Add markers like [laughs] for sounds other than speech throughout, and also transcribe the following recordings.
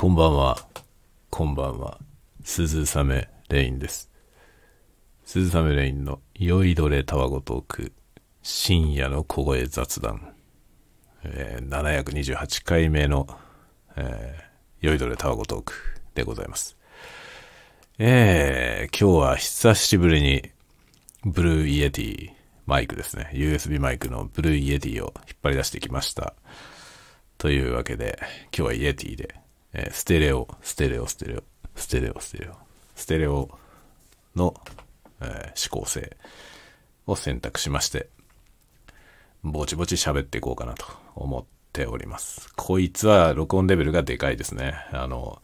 こんばんは。こんばんは。鈴雨レインです。鈴雨レインの酔いどれたわごトーク。深夜の小声雑談。えー728回目の、えー酔いどれたわごトークでございます。えー今日は久しぶりにブルーイエティマイクですね。USB マイクのブルーイエティを引っ張り出してきました。というわけで、今日はイエティで、えーステレオ、ステレオ、ステレオ、ステレオ、ステレオ、ステレオの、えー指向性を選択しまして、ぼちぼち喋っていこうかなと思っております。こいつは録音レベルがでかいですね。あの、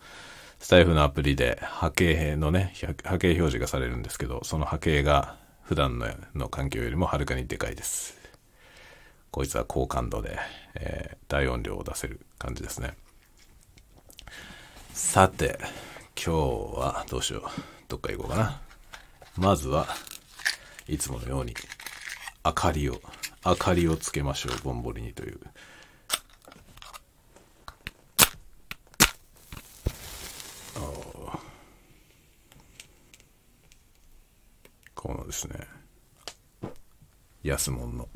スタイフのアプリで波形のね、波形表示がされるんですけど、その波形が普段のの環境よりもはるかにでかいです。こいつは高感度で、えー大音量を出せる感じですね。さて、今日はどうしよう。どっか行こうかな。まずは、いつものように、明かりを、明かりをつけましょう、ぼんぼりにという。このですね、安物の、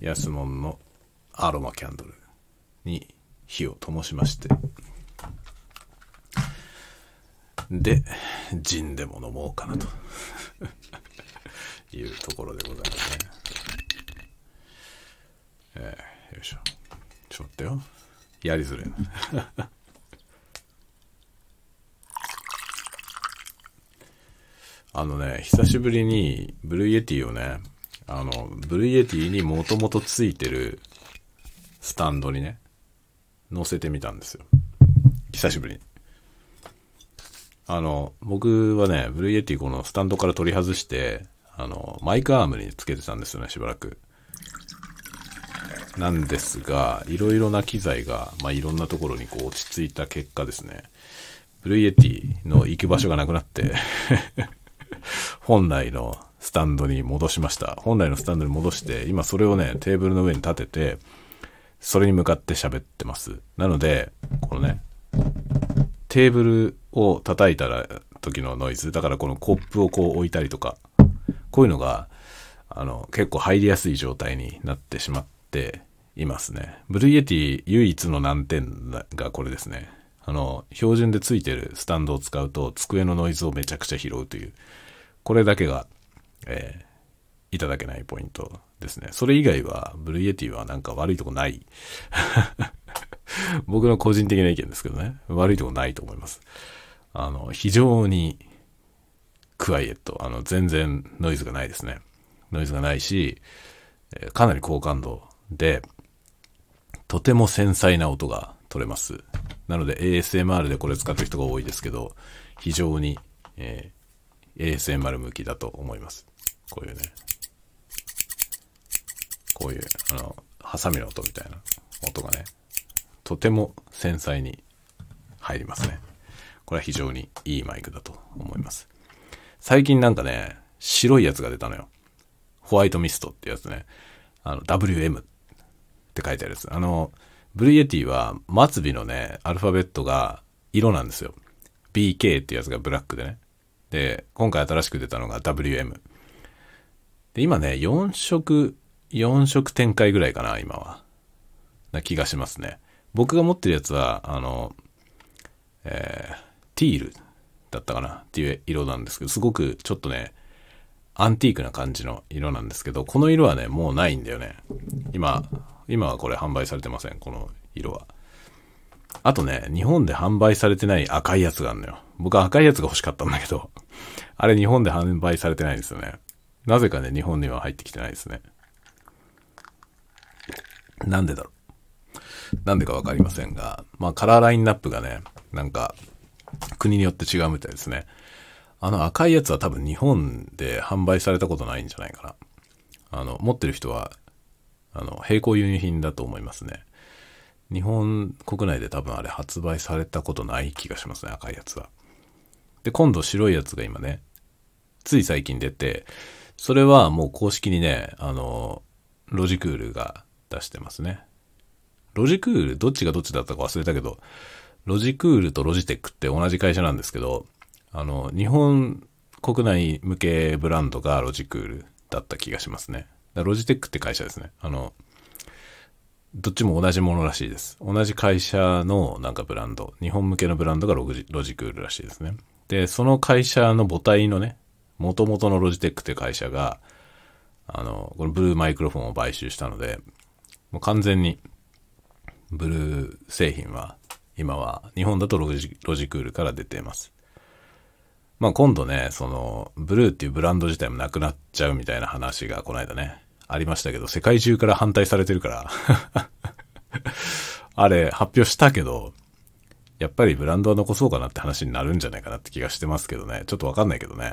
安物のアロマキャンドルに火を灯しまして、で、ジンでも飲もうかなという [laughs] ところでございますね。えーよいしょ。ちょっとよ。やりづれな。[laughs] あのね、久しぶりに Blue Yeti をね、あの、 Blue Yeti にもともとついてるスタンドにね、乗せてみたんですよ。久しぶりに。あの、僕はね、 Blue Yeti このねスタンドから取り外して、あの、マイクアームにつけてたんですよね、しばらく。なんですが、いろいろな機材が、まあ、いろんなところにこう落ち着いた結果ですね、ブルーエティの行く場所がなくなって、[laughs] 本来のスタンドに戻しました。本来のスタンドに戻して、今それをね、テーブルの上に立てて、それに向かって喋ってます。なので、このね、テーブルを叩いたら時のノイズ、だからこのコップをこう置いたりとか、こういうのが、あの、結構入りやすい状態になってしまっていますね。 Blue Yeti 唯一の難点がこれですね。あの、標準でついてるスタンドを使うと机のノイズをめちゃくちゃ拾うという、これだけが、えいただけないポイントですね。それ以外は、 Blue Yeti はなんか悪いとこない。[laughs] 僕の個人的な意見ですけどね。悪いとこないと思います。あの、非常にクワイエット。あの、全然ノイズがないですね。ノイズがないし、かなり高感度で、とても繊細な音が取れます。なので ASMR でこれ使ってる人が多いですけど、非常に、えー ASMR 向きだと思います。こういうね。こういう、あの、ハサミの音みたいな音がね、とても繊細に入りますね。これは非常にいいマイクだと思います。最近なんかね、白いやつが出たのよ。ホワイトミストってやつね。あの、WM って書いてあるやつ。あの、ブルイエティは末尾のね、アルファベットが色なんですよ。BK ってやつがブラックでね。で、今回新しく出たのが WM。で、今ね、4色、4色展開ぐらいかな、今は。な気がしますね。僕が持ってるやつは、あの、えー、ティールだったかなっていう色なんですけど、すごくちょっとね、アンティークな感じの色なんですけど、この色はね、もうないんだよね。今、今はこれ販売されてません、この色は。あとね、日本で販売されてない赤いやつがあるのよ。僕は赤いやつが欲しかったんだけど、あれ日本で販売されてないんですよね。なぜかね、日本には入ってきてないですね。なんでだろう。なんでかわかりませんが、まあカラーラインナップがね、なんか、国によって違うみたいですね。あの赤いやつは多分日本で販売されたことないんじゃないかな。あの、持ってる人は、あの、並行輸入品だと思いますね。日本国内で多分あれ発売されたことない気がしますね、赤いやつは。で、今度白いやつが今ね、つい最近出て、それはもう公式にね、あの、ロジクールが出してますね。ロジクール、どっちがどっちだったか忘れたけど、ロジクールとロジテックって同じ会社なんですけど、あの、日本国内向けブランドがロジクールだった気がしますね。ロジテックって会社ですね。あの、どっちも同じものらしいです。同じ会社のなんかブランド、日本向けのブランドがロジロジクールらしいですね。で、その会社の母体のね、元々のロジテックって会社が、あの、このブルーマイクロフォンを買収したので、もう完全に、ブルー製品は、今は日本だとロジロジクールから出ています。まあ今度ね、その、ブルーっていうブランド自体もなくなっちゃうみたいな話がこの間ね、ありましたけど、世界中から反対されてるから [laughs] あれ発表したけど、やっぱりブランドは残そうかなって話になるんじゃないかなって気がしてますけどね。ちょっとわかんないけどね。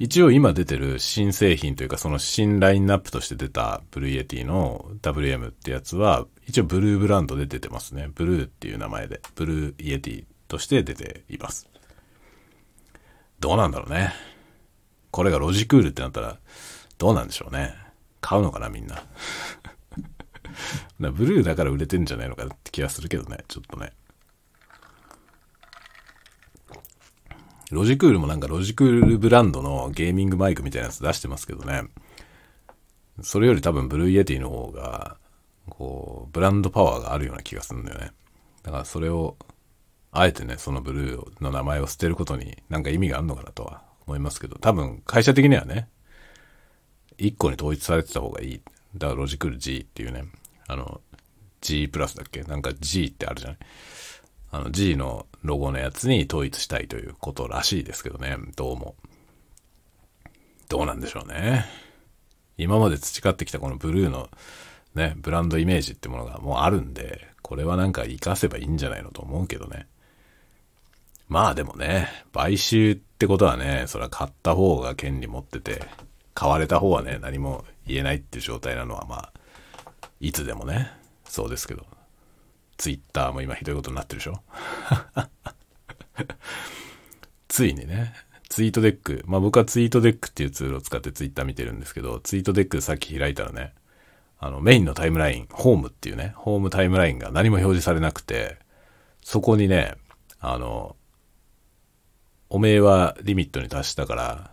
一応今出てる新製品というかその新ラインナップとして出たブルーイエティの WM ってやつは一応ブルーブランドで出てますね。ブルーっていう名前で Blue Yeti として出ています。どうなんだろうね。これがロジクールってなったらどうなんでしょうね。買うのかなみんな。[laughs] ブルーだから売れてんじゃないのかって気がするけどね。ちょっとね。ロジクールもなんかロジクールブランドのゲーミングマイクみたいなやつ出してますけどね。それより多分 Blue Yeti の方が、こう、ブランドパワーがあるような気がするんだよね。だからそれを、あえてね、そのブルーの名前を捨てることになんか意味があるのかなとは思いますけど、多分会社的にはね、1個に統一されてた方がいい。だからロジクール G っていうね、あの、G プラスだっけ？なんか G ってあるじゃない？あの G のロゴのやつに統一したいということらしいですけどね、どうも。どうなんでしょうね。今まで培ってきたこのブルーのね、ブランドイメージってものがもうあるんで、これはなんか活かせばいいんじゃないのと思うけどね。まあでもね、買収ってことはね、それは買った方が権利持ってて、買われた方はね、何も言えないっていう状態なのはまあ、いつでもね、そうですけど。ツイッターも今ひどいことになってるでしょ？[laughs] ついにね、ツイートデック。まあ僕はツイートデックっていうツールを使ってツイッター見てるんですけど、ツイートデックさっき開いたらね、あのメインのタイムライン、ホームっていうね、ホームタイムラインが何も表示されなくて、そこにね、あの、おめえはリミットに達したから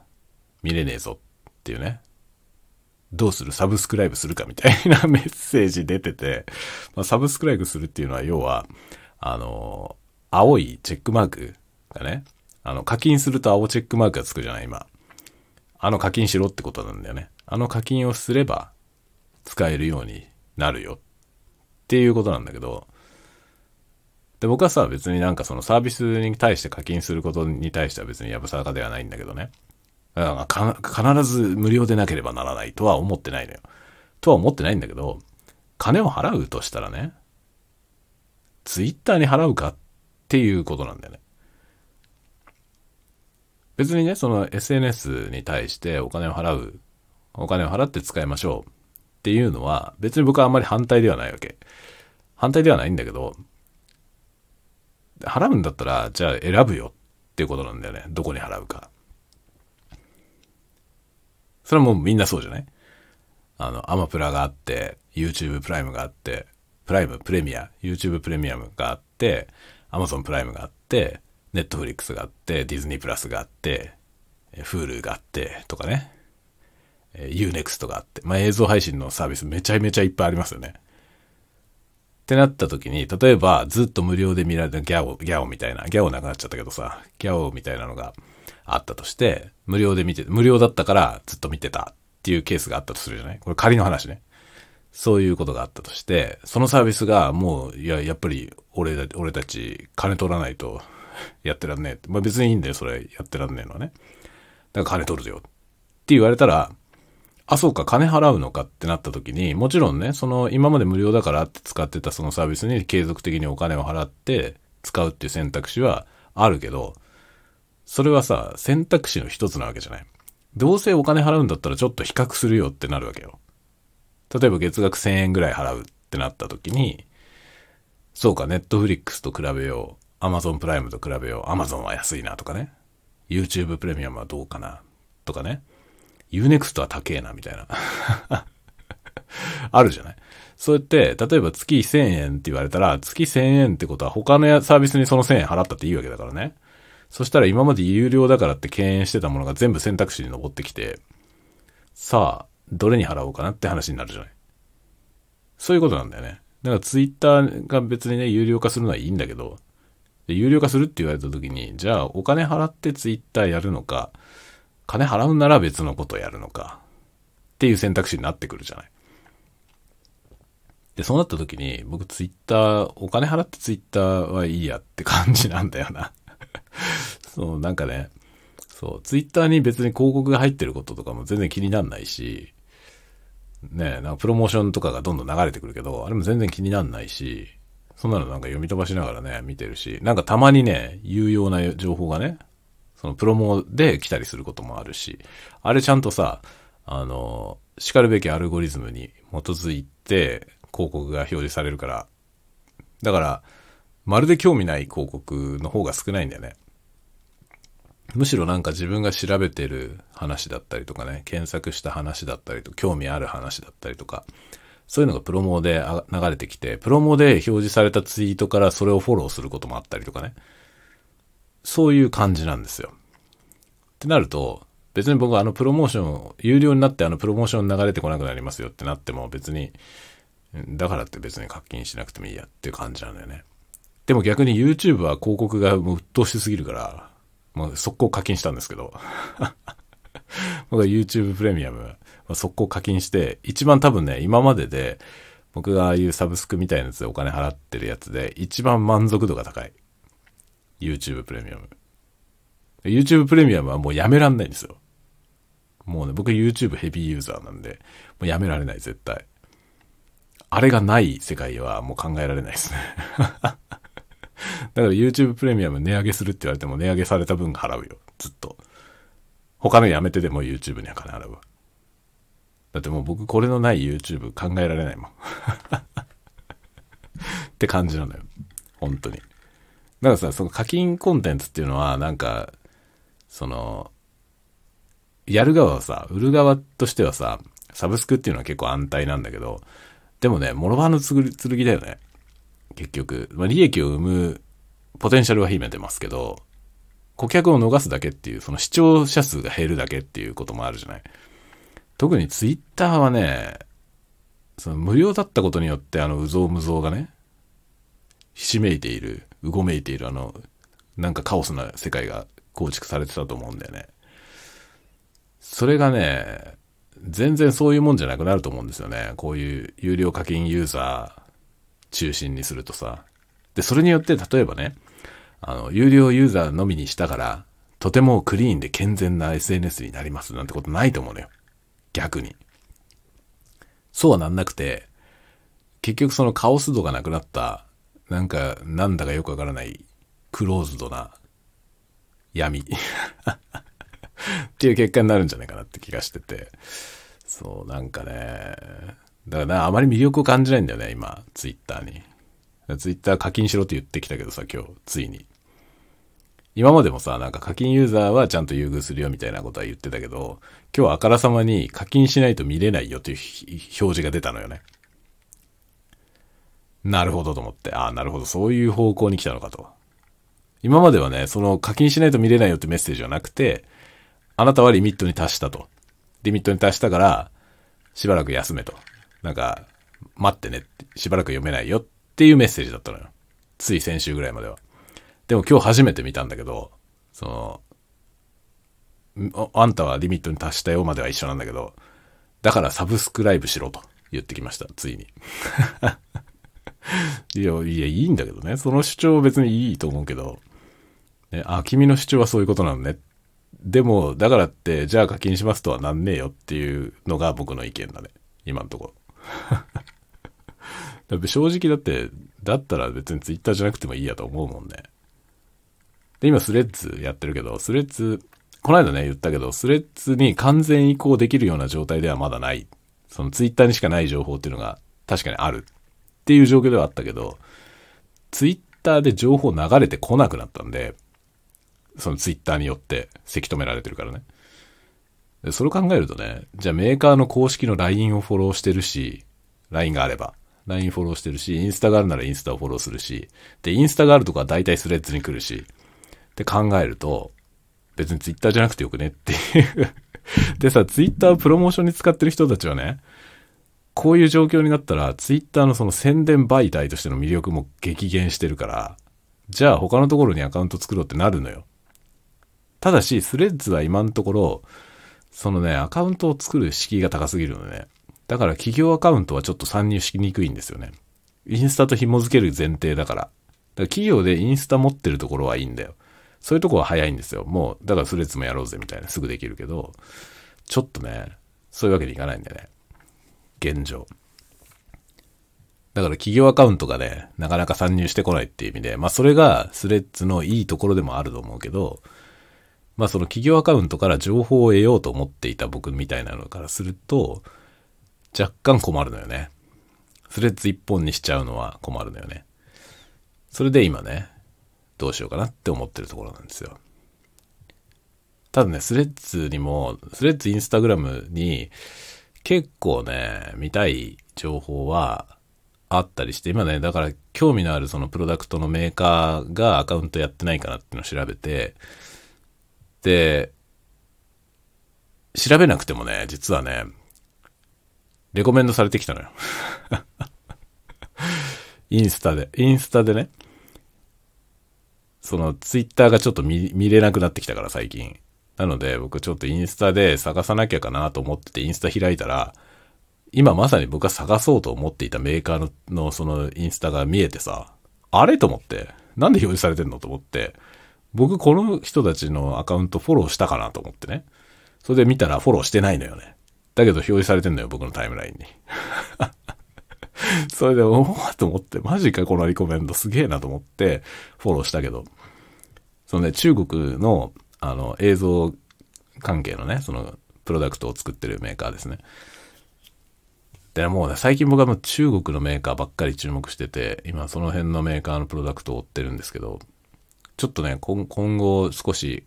見れねえぞっていうね、どうする？サブスクライブするかみたいな [laughs] メッセージ出てて、まあ、サブスクライブするっていうのは要は、あの、青いチェックマークがね、あの、課金すると青チェックマークがつくじゃない、今。あの課金しろってことなんだよね。あの課金をすれば使えるようになるよっていうことなんだけど、で、僕はさ、別になんかそのサービスに対して課金することに対しては別にやぶさかではないんだけどね。必ず無料でなければならないとは思ってないのよ。とは思ってないんだけど、金を払うとしたらね、ツイッターに払うかっていうことなんだよね。別にね、その SNS に対してお金を払う、お金を払って使いましょうっていうのは、別に僕はあんまり反対ではないわけ。反対ではないんだけど、払うんだったら、じゃあ選ぶよっていうことなんだよね。どこに払うか。それはもうみんなそうじゃない？あの、アマプラがあって、YouTube プライムがあって、プライム、プレミア、YouTube プレミアムがあって、Amazon プライムがあって、Netflix があって、ディズニープラスがあって、Hulu があって、とかね。Unext があって。まあ、映像配信のサービスめちゃめちゃいっぱいありますよね。ってなった時に、例えばずっと無料で見られたギャオ、ギャオみたいな、ギャオなくなっちゃったけどさ、ギャオみたいなのがあったとして、無料で見て、無料だったからずっと見てたっていうケースがあったとするじゃない？これ仮の話ね。そういうことがあったとして、そのサービスがもう、いや、やっぱり俺、俺たち金取らないと [laughs] やってらんねえ。まあ別にいいんだよ、それやってらんねえのはね。だから金取るよって言われたら、あ、そうか、金払うのかってなった時に、もちろんね、その今まで無料だからって使ってたそのサービスに継続的にお金を払って使うっていう選択肢はあるけど、それはさ、選択肢の一つなわけじゃない。どうせお金払うんだったらちょっと比較するよってなるわけよ。例えば月額1000円ぐらい払うってなった時に、そうか、ネットフリックスと比べよう。アマゾンプライムと比べよう。アマゾンは安いなとかね。YouTube プレミアムはどうかなとかね。Unext は高えなみたいな。[laughs] あるじゃないそうやって、例えば月1000円って言われたら、月1000円ってことは他のサービスにその1000円払ったっていいわけだからね。そしたら今まで有料だからって敬遠してたものが全部選択肢に上ってきて、さあ、どれに払おうかなって話になるじゃない。そういうことなんだよね。だからツイッターが別にね、有料化するのはいいんだけど、有料化するって言われた時に、じゃあお金払ってツイッターやるのか、金払うなら別のことやるのか、っていう選択肢になってくるじゃない。で、そうなった時に、僕ツイッター、お金払ってツイッターはいいやって感じなんだよな [laughs] そう、なんかね、そう、ツイッターに別に広告が入ってることとかも全然気になんないし、ね、なんかプロモーションとかがどんどん流れてくるけど、あれも全然気になんないし、そんなのなんか読み飛ばしながらね、見てるし、なんかたまにね、有用な情報がね、そのプロモで来たりすることもあるし、あれちゃんとさ、あの、叱るべきアルゴリズムに基づいて広告が表示されるから、だから、まるで興味ない広告の方が少ないんだよね。むしろなんか自分が調べてる話だったりとかね、検索した話だったりと、興味ある話だったりとか、そういうのがプロモで流れてきて、プロモで表示されたツイートからそれをフォローすることもあったりとかね。そういう感じなんですよ。ってなると、別に僕はあのプロモーション、有料になってあのプロモーション流れてこなくなりますよってなっても別に、だからって別に課金しなくてもいいやっていう感じなんだよね。でも逆に YouTube は広告がもう鬱陶しすぎるから、もう速攻課金したんですけど。[laughs] 僕は YouTube プレミアム、速攻課金して、一番多分ね、今までで、僕がああいうサブスクみたいなやつでお金払ってるやつで、一番満足度が高い。YouTube プレミアム。YouTube プレミアムはもうやめらんないんですよ。もうね、僕 YouTube ヘビーユーザーなんで、もうやめられない、絶対。あれがない世界はもう考えられないですね。[laughs] だから YouTube プレミアム値上げするって言われても値上げされた分払うよ。ずっと。他のやめてでも YouTube には金払うわ。だってもう僕これのない YouTube 考えられないもん。[laughs] って感じなのよ。本当に。だからさ、その課金コンテンツっていうのはなんか、その、やる側はさ、売る側としてはさ、サブスクっていうのは結構安泰なんだけど、でもね、諸刃の剣だよね。結局。まあ、利益を生むポテンシャルは秘めてますけど、顧客を逃すだけっていう、その視聴者数が減るだけっていうこともあるじゃない。特にツイッターはね、その無料だったことによってあの、うぞうむぞうがね、ひしめいている、うごめいているあの、なんかカオスな世界が構築されてたと思うんだよね。それがね、全然そういうもんじゃなくなると思うんですよね。こういう有料課金ユーザー中心にするとさ。で、それによって例えばね、あの、有料ユーザーのみにしたから、とてもクリーンで健全な SNS になりますなんてことないと思うのよ。逆に。そうはなんなくて、結局そのカオス度がなくなった、なんか、なんだかよくわからないクローズドな闇 [laughs] っていう結果になるんじゃないかなって気がしてて。そう、なんかね。だからな、あまり魅力を感じないんだよね、今、ツイッターに。ツイッター課金しろって言ってきたけどさ、今日、ついに。今までもさ、なんか課金ユーザーはちゃんと優遇するよみたいなことは言ってたけど、今日あからさまに課金しないと見れないよという表示が出たのよね。なるほどと思って、ああ、なるほど、そういう方向に来たのかと。今まではね、その課金しないと見れないよってメッセージはなくて、あなたはリミットに達したと。リミットに達したから、しばらく休めと。なんか、待ってねって、しばらく読めないよっていうメッセージだったのよ。つい先週ぐらいまでは。でも今日初めて見たんだけど、その、あんたはリミットに達したよまでは一緒なんだけど、だからサブスクライブしろと言ってきました、ついに。[laughs] いや、いや、いいんだけどね。その主張別にいいと思うけど、ね、あ、君の主張はそういうことなのね。でも、だからって、じゃあ課金しますとはなんねえよっていうのが僕の意見だね。今んとこ。[laughs] だ正直だって、だったら別にツイッターじゃなくてもいいやと思うもんね。で、今スレッズやってるけど、スレッズ、この間ね、言ったけど、スレッズに完全移行できるような状態ではまだない。そのツイッターにしかない情報っていうのが確かにあるっていう状況ではあったけど、ツイッターで情報流れてこなくなったんで、そのツイッターによってせき止められてるからね。それを考えるとね、じゃあメーカーの公式の LINE をフォローしてるし、LINE があれば、LINE フォローしてるし、インスタがあるならインスタをフォローするし、で、インスタがあるとかは大体スレッズに来るし、って考えると、別にツイッターじゃなくてよくねっていう [laughs] でさ、ツイッターをプロモーションに使ってる人たちはね、こういう状況になったら、ツイッターのその宣伝媒体としての魅力も激減してるから、じゃあ他のところにアカウント作ろうってなるのよ。ただし、スレッズは今のところ、そのね、アカウントを作る敷居が高すぎるのね。だから企業アカウントはちょっと参入しにくいんですよね。インスタと紐付ける前提だから。だから企業でインスタ持ってるところはいいんだよ。そういうとこは早いんですよ。もう、だからスレッズもやろうぜみたいなすぐできるけど、ちょっとね、そういうわけにいかないんだよね。現状。だから企業アカウントがね、なかなか参入してこないっていう意味で、まあそれがスレッズのいいところでもあると思うけど、まあその企業アカウントから情報を得ようと思っていた僕みたいなのからすると、若干困るのよね。スレッズ一本にしちゃうのは困るのよね。それで今ね、どうしようかなって思ってるところなんですよ。ただね、スレッズにも、スレッズインスタグラムに結構ね、見たい情報はあったりして、今ね、だから興味のあるそのプロダクトのメーカーがアカウントやってないかなっていうのを調べて、で、調べなくてもね、実はね、レコメンドされてきたのよ。[laughs] インスタで、インスタでね、そのツイッターがちょっと見れなくなってきたから最近。なので僕ちょっとインスタで探さなきゃかなと思っててインスタ開いたら、今まさに僕が探そうと思っていたメーカーののそのインスタが見えてさ、あれと思って、なんで表示されてんのと思って、僕この人たちのアカウントフォローしたかなと思ってね。それで見たらフォローしてないのよね。だけど表示されてんのよ、僕のタイムラインに。[laughs] それで、おおと思って、マジかこのリコメンドすげえなと思って、フォローしたけど、そのね、中国の、あの、映像関係のね、その、プロダクトを作ってるメーカーですね。で、もうね、最近僕はもう中国のメーカーばっかり注目してて、今その辺のメーカーのプロダクトを追ってるんですけど、ちょっとね、今後少し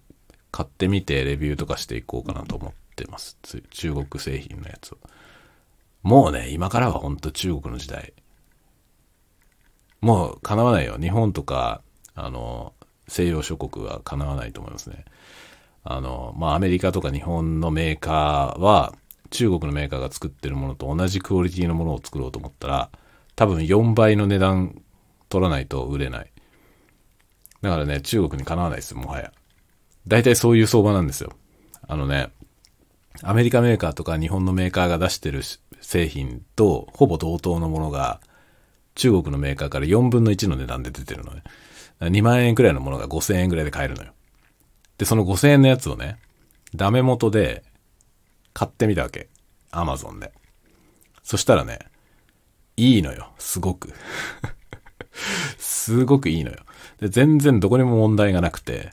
買ってみてレビューとかしていこうかなと思ってます。中国製品のやつを。もうね、今からは本当中国の時代。もう叶わないよ。日本とか、あの、西洋諸国は叶わないと思いますね。あの、まあ、アメリカとか日本のメーカーは、中国のメーカーが作ってるものと同じクオリティのものを作ろうと思ったら、多分4倍の値段取らないと売れない。だからね、中国にかなわないですよ、もはや。大体そういう相場なんですよ。あのね、アメリカメーカーとか日本のメーカーが出してる製品とほぼ同等のものが中国のメーカーから4分の1の値段で出てるのね。2万円くらいのものが5000円くらいで買えるのよ。で、その5000円のやつをね、ダメ元で買ってみたわけ。アマゾンで。そしたらね、いいのよ。すごく。[laughs] すごくいいのよ。で、全然どこにも問題がなくて、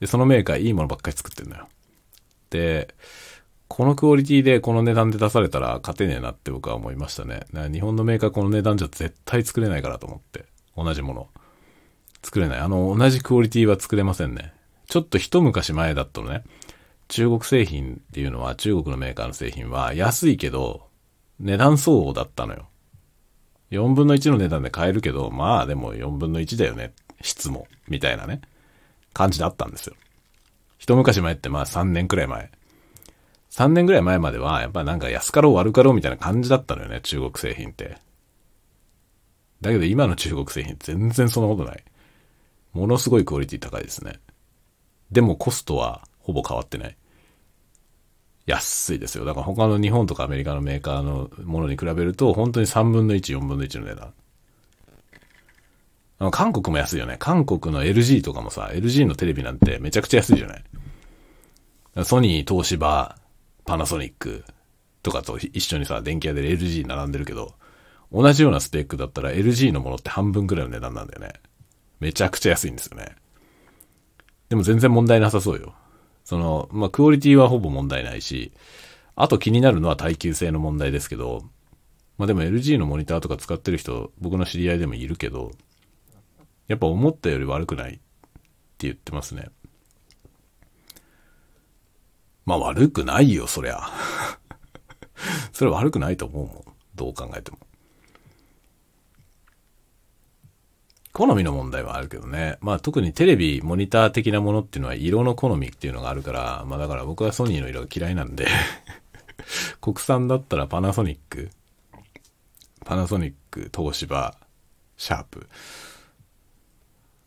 で、そのメーカーいいものばっかり作ってんのよ。で、このクオリティでこの値段で出されたら勝てねえなって僕は思いましたね。日本のメーカーこの値段じゃ絶対作れないからと思って。同じもの。作れない。あの、同じクオリティは作れませんね。ちょっと一昔前だったのね。中国製品っていうのは、中国のメーカーの製品は安いけど、値段相応だったのよ。4分の1の値段で買えるけど、まあでも4分の1だよね。質も。みたいなね。感じだったんですよ。一昔前ってまあ3年くらい前。3年ぐらい前までは、やっぱなんか安かろう悪かろうみたいな感じだったのよね、中国製品って。だけど今の中国製品全然そんなことない。ものすごいクオリティ高いですね。でもコストはほぼ変わってない。安いですよ。だから他の日本とかアメリカのメーカーのものに比べると、本当に3分の1、4分の1の値段。韓国も安いよね。韓国の LG とかもさ、LG のテレビなんてめちゃくちゃ安いじゃない？ソニー、東芝、パナソニックとかと一緒にさ、電気屋で LG 並んでるけど、同じようなスペックだったら LG のものって半分くらいの値段なんだよね。めちゃくちゃ安いんですよね。でも全然問題なさそうよ。その、まあ、クオリティはほぼ問題ないし、あと気になるのは耐久性の問題ですけど、まあ、でも LG のモニターとか使ってる人、僕の知り合いでもいるけど、やっぱ思ったより悪くないって言ってますね。まあ悪くないよ、そりゃ。[laughs] それ悪くないと思うもん。どう考えても。好みの問題はあるけどね。まあ特にテレビ、モニター的なものっていうのは色の好みっていうのがあるから、まあだから僕はソニーの色が嫌いなんで [laughs] 国産だったらパナソニック、パナソニック、東芝、シャープ、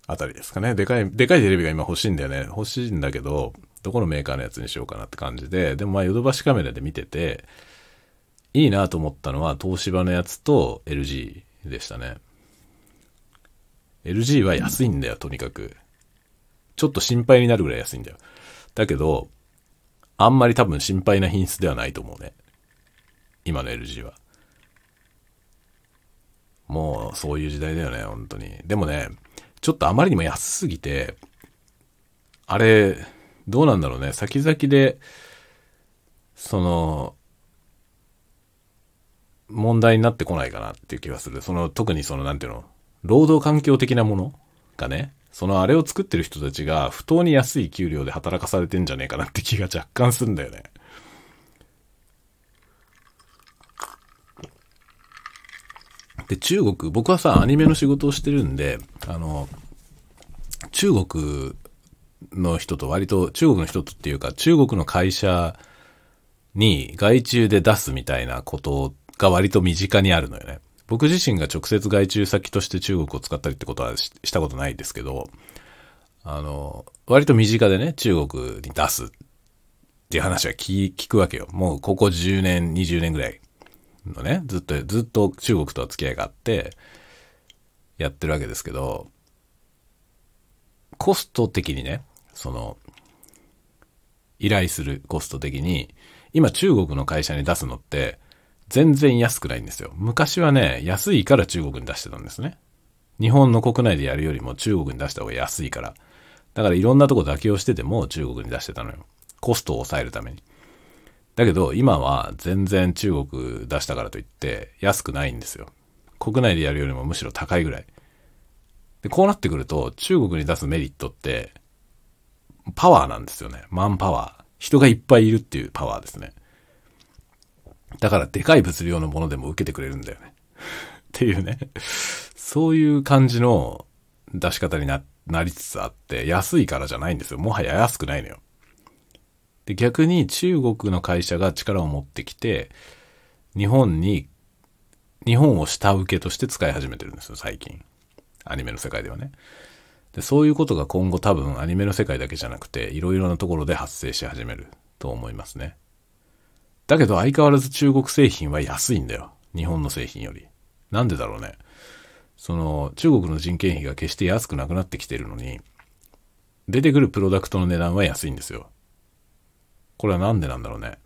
あたりですかね。でかい、でかいテレビが今欲しいんだよね。欲しいんだけど、どこのメーカーのやつにしようかなって感じで、でもまあヨドバシカメラで見てて、いいなと思ったのは東芝のやつと LG でしたね。LG は安いんだよ、とにかく。ちょっと心配になるぐらい安いんだよ。だけど、あんまり多分心配な品質ではないと思うね。今の LG は。もう、そういう時代だよね、本当に。でもね、ちょっとあまりにも安すぎて、あれ、どうなんだろうね。先々で、その、問題になってこないかなっていう気がする。その、特にその、なんていうの、労働環境的なものがね、そのあれを作ってる人たちが不当に安い給料で働かされてんじゃねえかなって気が若干するんだよね。で、中国、僕はさ、アニメの仕事をしてるんで、あの、中国の人と割と、中国の人とっていうか、中国の会社に外注で出すみたいなことが割と身近にあるのよね。僕自身が直接外注先として中国を使ったりってことはしたことないですけど、あの、割と身近でね、中国に出すっていう話は聞聞くわけよ。もうここ10年、20年ぐらいのね、ずっと、ずっと中国とは付き合いがあって、やってるわけですけど、コスト的にね、その、依頼するコスト的に、今中国の会社に出すのって、全然安くないんですよ。昔はね、安いから中国に出してたんですね。日本の国内でやるよりも中国に出した方が安いから。だからいろんなとこ妥協してても中国に出してたのよ。コストを抑えるために。だけど今は全然中国出したからといって安くないんですよ。国内でやるよりもむしろ高いぐらい。で、こうなってくると中国に出すメリットってパワーなんですよね。マンパワー。人がいっぱいいるっていうパワーですね。だからでかい物量のものでも受けてくれるんだよね。っていうね。そういう感じの出し方にな、なりつつあって、安いからじゃないんですよ。もはや安くないのよ。で、逆に中国の会社が力を持ってきて、日本に、日本を下請けとして使い始めてるんですよ、最近。アニメの世界ではね。で、そういうことが今後多分アニメの世界だけじゃなくて、いろいろなところで発生し始めると思いますね。だけど相変わらず中国製品は安いんだよ。日本の製品より。なんでだろうね。その、中国の人件費が決して安くなくなってきてるのに、出てくるプロダクトの値段は安いんですよ。これはなんでなんだろうね。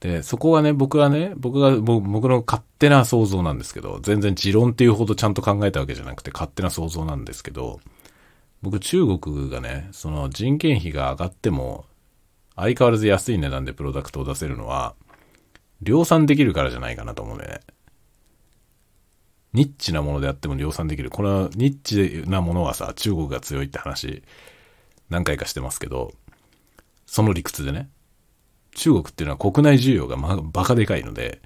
で、そこはね、僕はね、僕が、僕の勝手な想像なんですけど、全然持論っていうほどちゃんと考えたわけじゃなくて勝手な想像なんですけど、僕中国がね、その人件費が上がっても、相変わらず安い値段でプロダクトを出せるのは、量産できるからじゃないかなと思うんだよね。ニッチなものであっても量産できる。このニッチなものはさ、中国が強いって話、何回かしてますけど、その理屈でね、中国っていうのは国内需要がま、バカでかいので、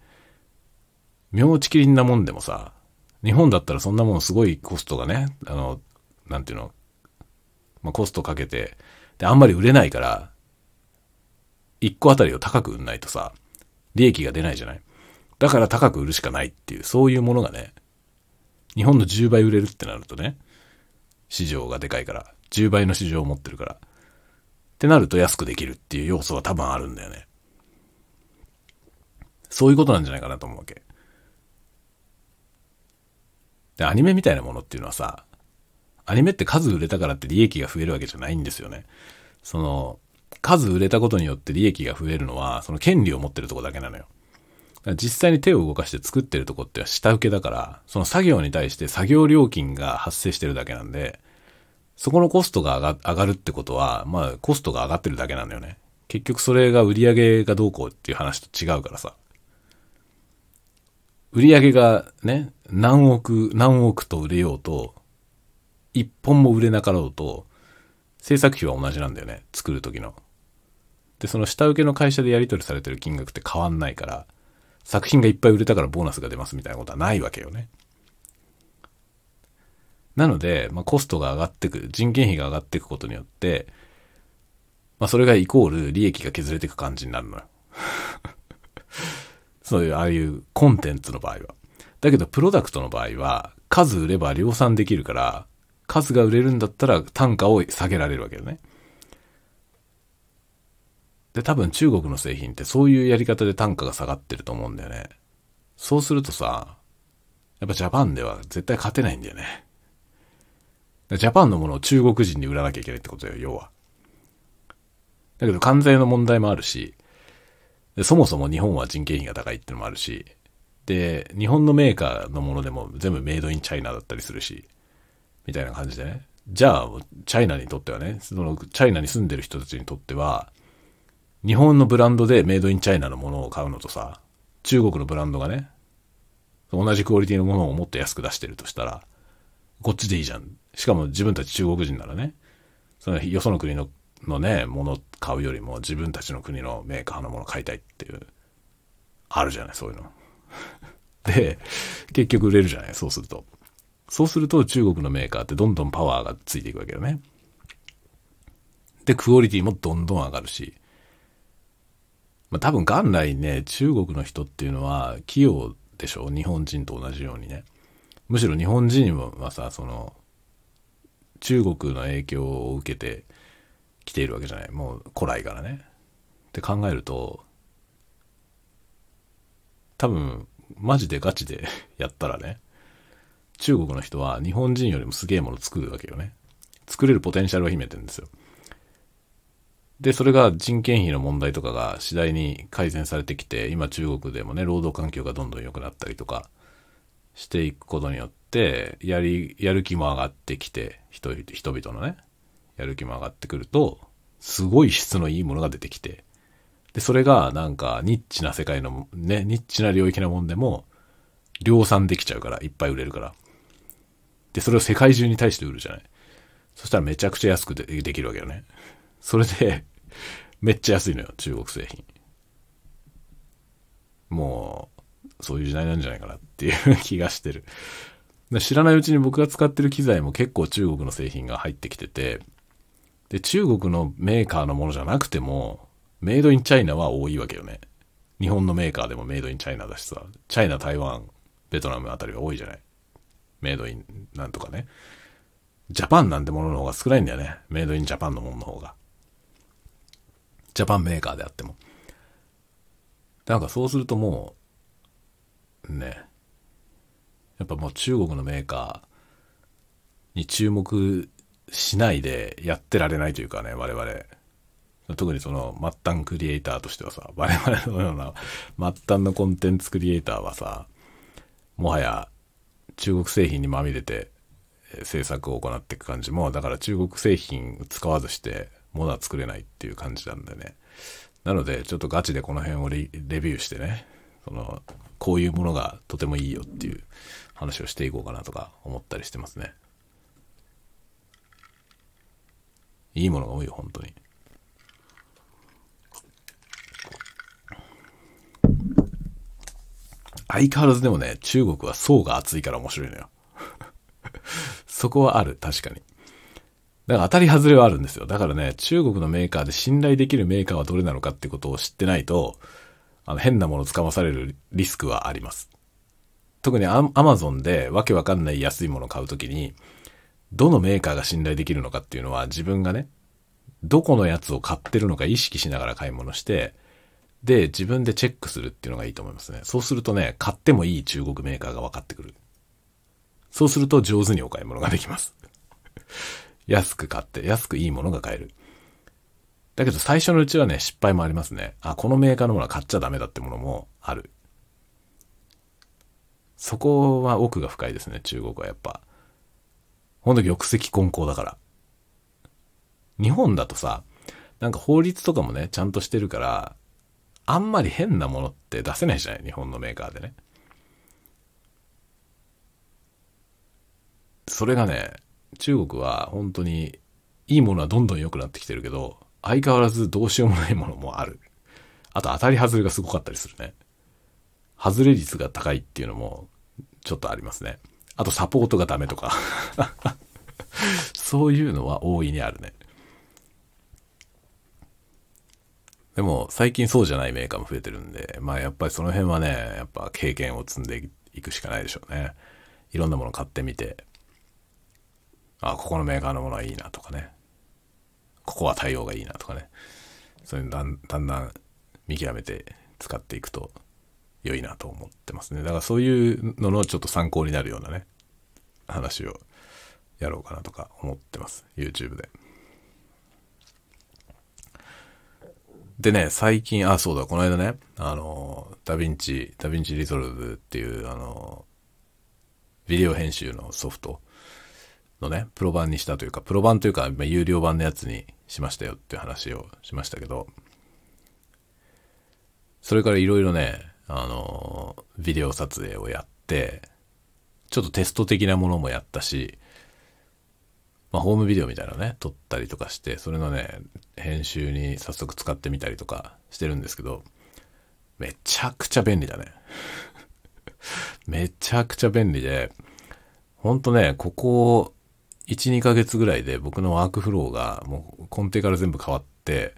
妙ちきりんなもんでもさ、日本だったらそんなもんすごいコストがね、あの、なんていうの、まあ、コストかけて、で、あんまり売れないから、1個あたりを高く売んないとさ、利益が出ないじゃない。だから高く売るしかないっていう、そういうものがね、日本の10倍売れるってなるとね、市場がでかいから、10倍の市場を持ってるから、ってなると安くできるっていう要素は多分あるんだよね。そういうことなんじゃないかなと思うわけ。で、アニメみたいなものっていうのはさ、アニメって数売れたからって利益が増えるわけじゃないんですよね。その、数売れたことによって利益が増えるのは、その権利を持ってるとこだけなのよ。実際に手を動かして作ってるとこって下請けだから、その作業に対して作業料金が発生してるだけなんで、そこのコストが上がるってことは、まあコストが上がってるだけなんだよね。結局それが売り上げがどうこうっていう話と違うからさ。売り上げがね、何億、何億と売れようと、一本も売れなかろうと、制作費は同じなんだよね。作る時の。で、その下請けの会社でやり取りされてる金額って変わんないから、作品がいっぱい売れたからボーナスが出ますみたいなことはないわけよね。なので、まあ、コストが上がってく、人件費が上がっていくことによって、まあ、それがイコール利益が削れていく感じになるのよ。[laughs] そういう、ああいうコンテンツの場合は。だけど、プロダクトの場合は、数売れば量産できるから、数が売れるんだったら単価を下げられるわけよね。で、多分中国の製品ってそういうやり方で単価が下がってると思うんだよね。そうするとさ、やっぱジャパンでは絶対勝てないんだよね。ジャパンのものを中国人に売らなきゃいけないってことだよ、要は。だけど関税の問題もあるし、そもそも日本は人件費が高いってのもあるし、で、日本のメーカーのものでも全部メイドインチャイナだったりするし、みたいな感じでね。じゃあ、チャイナにとってはね、その、チャイナに住んでる人たちにとっては、日本のブランドでメイドインチャイナのものを買うのとさ、中国のブランドがね、同じクオリティのものをもっと安く出してるとしたら、こっちでいいじゃん。しかも自分たち中国人ならね、そのよその国ののね、もの買うよりも自分たちの国のメーカーのもの買いたいっていう、あるじゃない、そういうの。[laughs] で、結局売れるじゃない、そうすると。そうすると中国のメーカーってどんどんパワーがついていくわけよね。で、クオリティもどんどん上がるし。まあ多分元来ね、中国の人っていうのは器用でしょ？日本人と同じようにね。むしろ日本人はさ、その、中国の影響を受けてきているわけじゃない。もう古来からね。って考えると、多分、マジでガチで [laughs] やったらね、中国の人は日本人よりもすげえもの作るわけよね。作れるポテンシャルを秘めてるんですよ。で、それが人件費の問題とかが次第に改善されてきて、今中国でもね、労働環境がどんどん良くなったりとかしていくことによって、やり、やる気も上がってきて、人人々のね、やる気も上がってくると、すごい質のいいものが出てきて、で、それがなんかニッチな世界のね、ニッチな領域なもんでも、量産できちゃうから、いっぱい売れるから。で、それを世界中に対して売るじゃない。そしたらめちゃくちゃ安くでできるわけよね。それで、めっちゃ安いのよ、中国製品。もう、そういう時代なんじゃないかなっていう気がしてる。知らないうちに僕が使ってる機材も結構中国の製品が入ってきてて、で、中国のメーカーのものじゃなくても、メイドインチャイナは多いわけよね。日本のメーカーでもメイドインチャイナだしさ、チャイナ、台湾、ベトナムあたりは多いじゃない。メイドインなんとかね。ジャパンなんてものの方が少ないんだよね。メイドインジャパンのものの方が。ジャパンメーカーであっても。なんかそうするともう、ね。やっぱもう中国のメーカーに注目しないでやってられないというかね、我々。特にその末端クリエイターとしてはさ、我々のような末端のコンテンツクリエイターはさ、もはや中国製品にまみれて制作を行っていく感じも、だから中国製品使わずして物は作れないっていう感じなんでね。なので、ちょっとガチでこの辺をレビューしてね、その、こういうものがとてもいいよっていう話をしていこうかなとか思ったりしてますね。いいものが多いよ、本当に。相変わらずでもね、中国は層が厚いから面白いのよ。[laughs] そこはある、確かに。だから当たり外れはあるんですよ。だからね、中国のメーカーで信頼できるメーカーはどれなのかってことを知ってないと、あの変なものをつかまされるリスクはあります。特にアマゾンでわけわかんない安いものを買うときに、どのメーカーが信頼できるのかっていうのは自分がね、どこのやつを買ってるのか意識しながら買い物して、で、自分でチェックするっていうのがいいと思いますね。そうするとね、買ってもいい中国メーカーが分かってくる。そうすると上手にお買い物ができます。[laughs] 安く買って、安くいいものが買える。だけど最初のうちはね、失敗もありますね。あ、このメーカーのものは買っちゃダメだってものもある。そこは奥が深いですね、中国はやっぱ。ほんと玉石混交だから。日本だとさ、なんか法律とかもね、ちゃんとしてるから、あんまり変なものって出せないじゃない？日本のメーカーでね。それがね、中国は本当にいいものはどんどん良くなってきてるけど、相変わらずどうしようもないものもある。あと当たり外れがすごかったりするね。外れ率が高いっていうのもちょっとありますね。あとサポートがダメとか。[laughs] そういうのは大いにあるね。でも最近そうじゃないメーカーも増えてるんで、まあやっぱりその辺はね、やっぱ経験を積んでいくしかないでしょうね。いろんなもの買ってみて、あ、ここのメーカーのものはいいなとかね。ここは対応がいいなとかね。そういうだんだんだん見極めて使っていくと良いなと思ってますね。だからそういうののちょっと参考になるようなね、話をやろうかなとか思ってます。YouTube で。でね、最近、あ、そうだ、この間ね、あの、 DaVinci、DaVinci Resolve っていう、あの、ビデオ編集のソフトのね、プロ版にしたというか、プロ版というか、ま、有料版のやつにしましたよって話をしましたけど、それからいろいろね、あの、ビデオ撮影をやって、ちょっとテスト的なものもやったし、まあ、ホームビデオみたいなのね、撮ったりとかして、それのね、編集に早速使ってみたりとかしてるんですけど、めちゃくちゃ便利だね。[laughs] めちゃくちゃ便利で、ほんとね、ここ1、2ヶ月ぐらいで僕のワークフローがもう根底から全部変わって、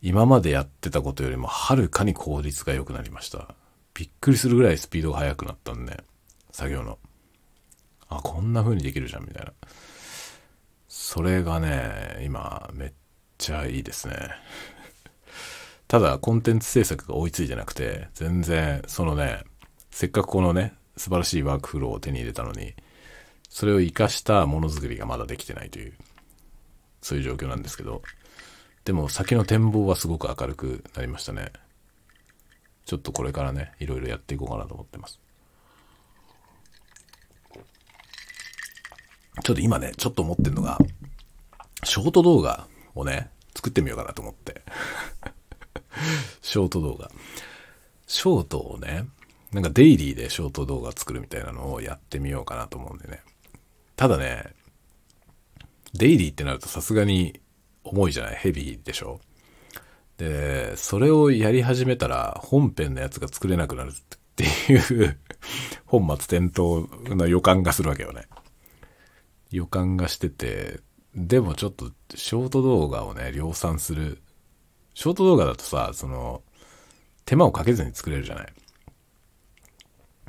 今までやってたことよりもはるかに効率が良くなりました。びっくりするぐらいスピードが速くなったんで、作業の。あ、こんな風にできるじゃん、みたいな。それがね、今、めっちゃいいですね。[laughs] ただ、コンテンツ制作が追いついてなくて、全然、そのね、せっかくこのね、素晴らしいワークフローを手に入れたのに、それを活かしたものづくりがまだできてないという、そういう状況なんですけど、でも先の展望はすごく明るくなりましたね。ちょっとこれからね、いろいろやっていこうかなと思ってます。ちょっと今ね、ちょっと思ってんのが、ショート動画をね、作ってみようかなと思って。ショート動画。ショートをね、なんかデイリーでショート動画作るみたいなのをやってみようかなと思うんでね。ただね、デイリーってなるとさすがに重いじゃない？ヘビーでしょ？で、それをやり始めたら本編のやつが作れなくなるっていう [laughs] 本末転倒な予感がするわけよね。予感がしてて、でもちょっとショート動画をね、量産する。ショート動画だとさ、その、手間をかけずに作れるじゃない？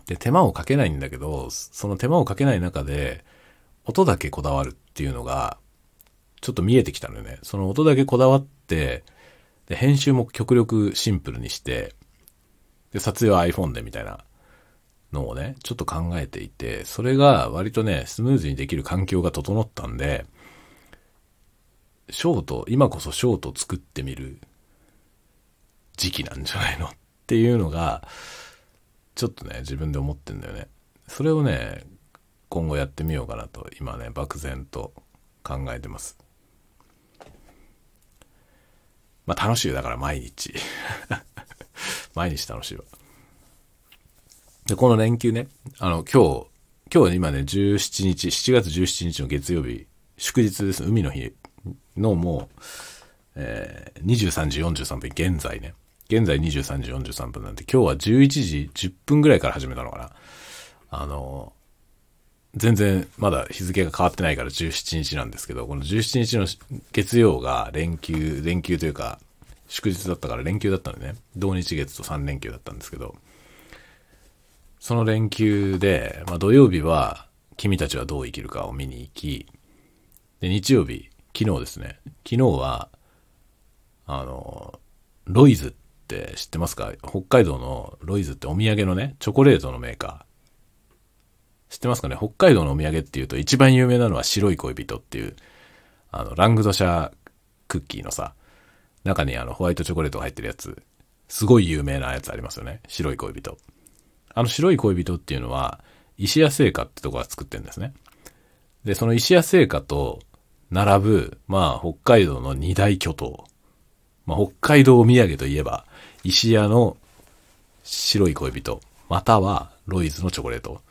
で、手間をかけないんだけど、その手間をかけない中で、音だけこだわるっていうのが、ちょっと見えてきたのよね。その音だけこだわって、で、編集も極力シンプルにして、で、撮影は iPhone でみたいなのをね、ちょっと考えていて、それが割とね、スムーズにできる環境が整ったんで、ショート、今こそショート作ってみる時期なんじゃないの？っていうのが、ちょっとね、自分で思ってんだよね。それをね、今後やってみようかなと、今ね、漠然と考えてます。まあ楽しいよ、だから毎日。[laughs] 毎日楽しいわ。で、この連休ね、あの、今日、今日今ね、17日、7月17日の月曜日、祝日です。海の日のもう、えー、23時43分、現在ね。現在23時43分なんで、今日は11時10分ぐらいから始めたのかな。あの、全然まだ日付が変わってないから17日なんですけど、この17日の月曜が連休、連休というか、祝日だったから連休だったんでね、同日月と3連休だったんですけど、その連休で、まあ、土曜日は君たちはどう生きるかを見に行き、で、日曜日、昨日ですね。昨日は、あの、ロイズって知ってますか？北海道のロイズってお土産のね、チョコレートのメーカー。知ってますかね？北海道のお土産っていうと一番有名なのは白い恋人っていう、あの、ラングドシャクッキーのさ、中にあのホワイトチョコレートが入ってるやつ、すごい有名なやつありますよね。白い恋人。あの白い恋人っていうのは、石屋製菓ってとこが作ってるんですね。で、その石屋製菓と並ぶ、まあ、北海道の二大巨頭。まあ、北海道お土産といえば、石屋の白い恋人、またはロイズのチョコレート。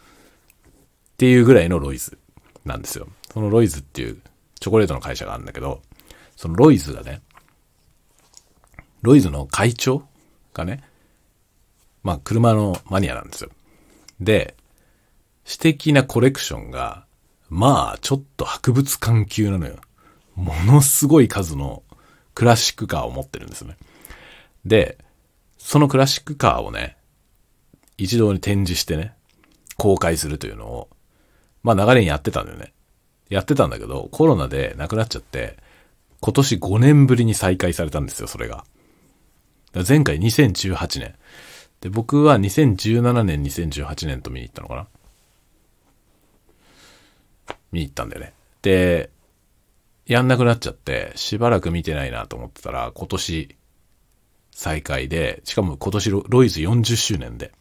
っていうぐらいのロイズなんですよ。そのロイズっていうチョコレートの会社があるんだけど、そのロイズがね、ロイズの会長がね、まあ、車のマニアなんですよ。で、私的なコレクションが、まあ、ちょっと博物館級なのよ。ものすごい数のクラシックカーを持ってるんですよね。で、そのクラシックカーをね、一堂に展示してね、公開するというのを、まあ流れにやってたんだよね。やってたんだけど、コロナで亡くなっちゃって、今年5年ぶりに再開されたんですよ、それが。前回2018年。で、僕は2017年、2018年と見に行ったのかな見に行ったんだよね。で、やんなくなっちゃって、しばらく見てないなと思ってたら、今年再開で、しかも今年ロイズ40周年で、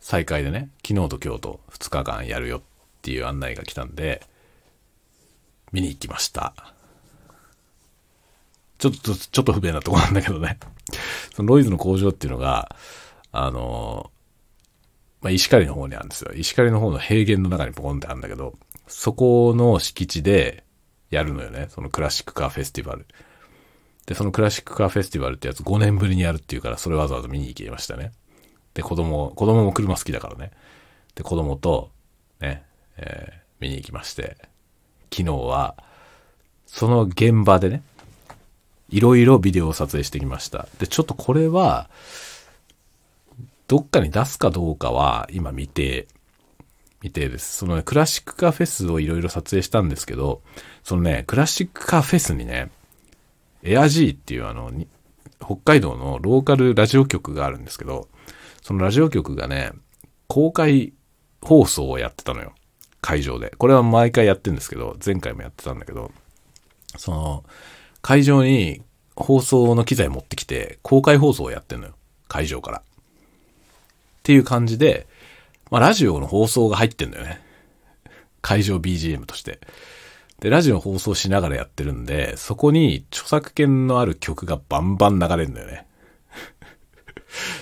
再開でね、昨日と今日と2日間やるよってていう案内が来たんで、見に行きました。ちょっと、ちょっと不便なとこなんだけどね。そのロイズの工場っていうのが、あの、まあ、石狩の方にあるんですよ。石狩の方の平原の中にポコンってあるんだけど、そこの敷地でやるのよね。そのクラシックカーフェスティバル。で、そのクラシックカーフェスティバルってやつ5年ぶりにやるっていうから、それわざわざ見に行きましたね。で、子供、子供も車好きだからね。で、子供と、ね、えー、見に行きまして。昨日は、その現場でね、いろいろビデオを撮影してきました。で、ちょっとこれは、どっかに出すかどうかは今見て、見てです。そのね、クラシックカーフェスをいろいろ撮影したんですけど、そのね、クラシックカーフェスにね、エアジーっていうあの、北海道のローカルラジオ局があるんですけど、そのラジオ局がね、公開放送をやってたのよ。会場で。これは毎回やってるんですけど、前回もやってたんだけど、その、会場に放送の機材持ってきて、公開放送をやってんのよ。会場から。っていう感じで、まあ、ラジオの放送が入ってんだよね。会場 BGM として。で、ラジオ放送しながらやってるんで、そこに著作権のある曲がバンバン流れるんだよね。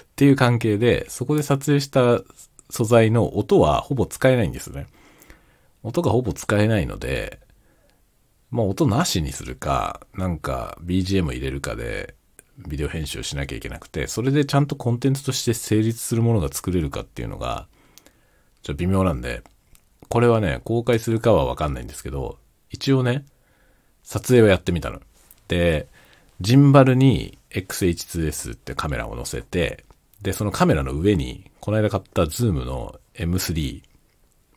っていう関係で、そこで撮影した素材の音はほぼ使えないんですよね。音がほぼ使えないので、まあ音なしにするか、なんか BGM 入れるかでビデオ編集しなきゃいけなくて、それでちゃんとコンテンツとして成立するものが作れるかっていうのが、ちょっと微妙なんで、これはね、公開するかはわかんないんですけど、一応ね、撮影をやってみたの。で、ジンバルに XH2S ってカメラを載せて、で、そのカメラの上に、この間買ったズームの M3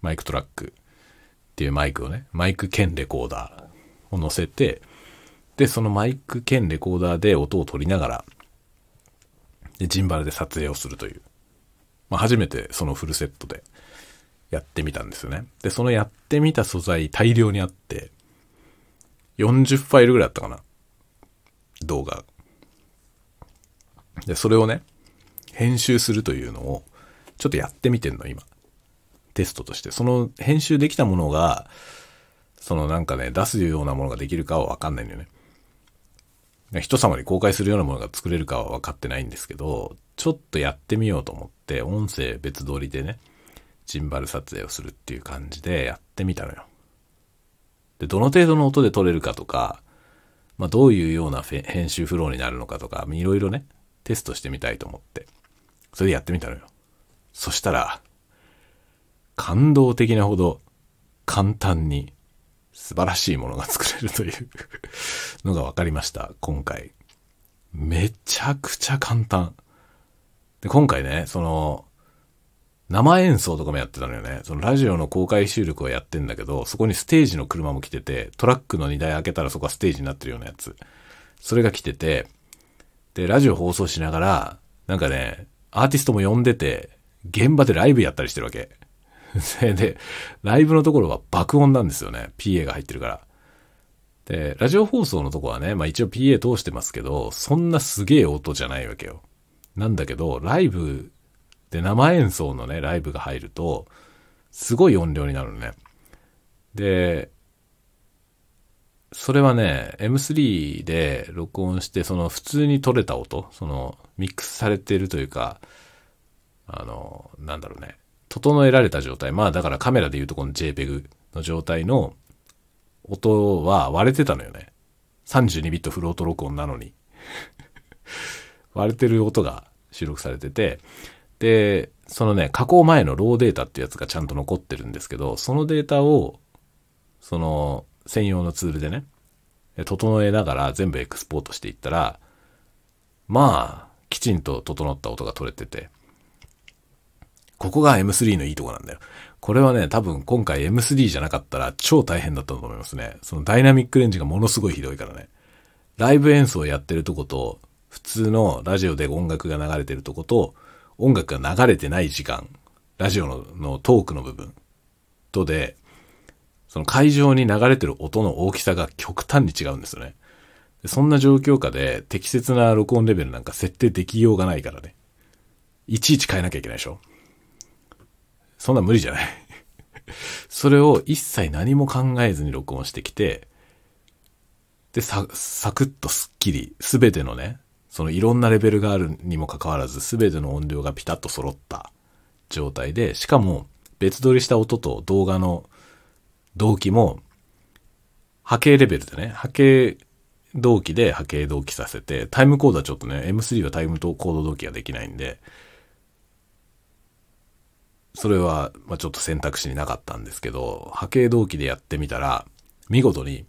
マイクトラックっていうマイクをね、マイク兼レコーダーを載せて、で、そのマイク兼レコーダーで音を取りながら、で、ジンバルで撮影をするという。まあ、初めてそのフルセットでやってみたんですよね。で、そのやってみた素材大量にあって、40ファイルぐらいあったかな。動画。で、それをね、編集するというのを、ちょっとやってみてんの、今。テストとして。その編集できたものが、そのなんかね、出すようなものができるかはわかんないんだよね。人様に公開するようなものが作れるかは分かってないんですけど、ちょっとやってみようと思って、音声別撮りでね、ジンバル撮影をするっていう感じでやってみたのよ。で、どの程度の音で撮れるかとか、まあどういうような編集フローになるのかとか、いろいろね、テストしてみたいと思って、それでやってみたのよ。そしたら、感動的なほど簡単に素晴らしいものが作れるというのが分かりました、今回。めちゃくちゃ簡単。で、今回ね、その、生演奏とかもやってたのよね。そのラジオの公開収録はやってんだけど、そこにステージの車も来てて、トラックの荷台開けたらそこはステージになってるようなやつ。それが来てて、で、ラジオ放送しながら、なんかね、アーティストも呼んでて、現場でライブやったりしてるわけ。で、ライブのところは爆音なんですよね。PA が入ってるから。で、ラジオ放送のとこはね、まあ一応 PA 通してますけど、そんなすげえ音じゃないわけよ。なんだけど、ライブで生演奏のね、ライブが入ると、すごい音量になるのね。で、それはね、M3 で録音して、その普通に撮れた音、そのミックスされてるというか、あの、なんだろうね、整えられた状態。まあだからカメラで言うとこの JPEG の状態の音は割れてたのよね。32ビットフロート録音なのに [laughs] 割れてる音が収録されてて、で、そのね、加工前のローデータってやつがちゃんと残ってるんですけど、そのデータを、その専用のツールでね、整えながら全部エクスポートしていったら、まあ、きちんと整った音が取れてて、ここが M3 のいいとこなんだよ。これはね、多分今回 M3 じゃなかったら超大変だったと思いますね。そのダイナミックレンジがものすごいひどいからね。ライブ演奏やってるとこと、普通のラジオで音楽が流れてるとこと、音楽が流れてない時間、ラジオののトークの部分とで、その会場に流れてる音の大きさが極端に違うんですよね。そんな状況下で適切な録音レベルなんか設定できようがないからね。いちいち変えなきゃいけないでしょそんな無理じゃない。[laughs] それを一切何も考えずに録音してきて、で、さ、サクッとスッキリ、すべてのね、そのいろんなレベルがあるにもかかわらず、すべての音量がピタッと揃った状態で、しかも別撮りした音と動画の同期も、波形レベルでね、波形同期で波形同期させて、タイムコードはちょっとね、M3 はタイムコード同期ができないんで、それは、まあ、ちょっと選択肢になかったんですけど、波形同期でやってみたら、見事に、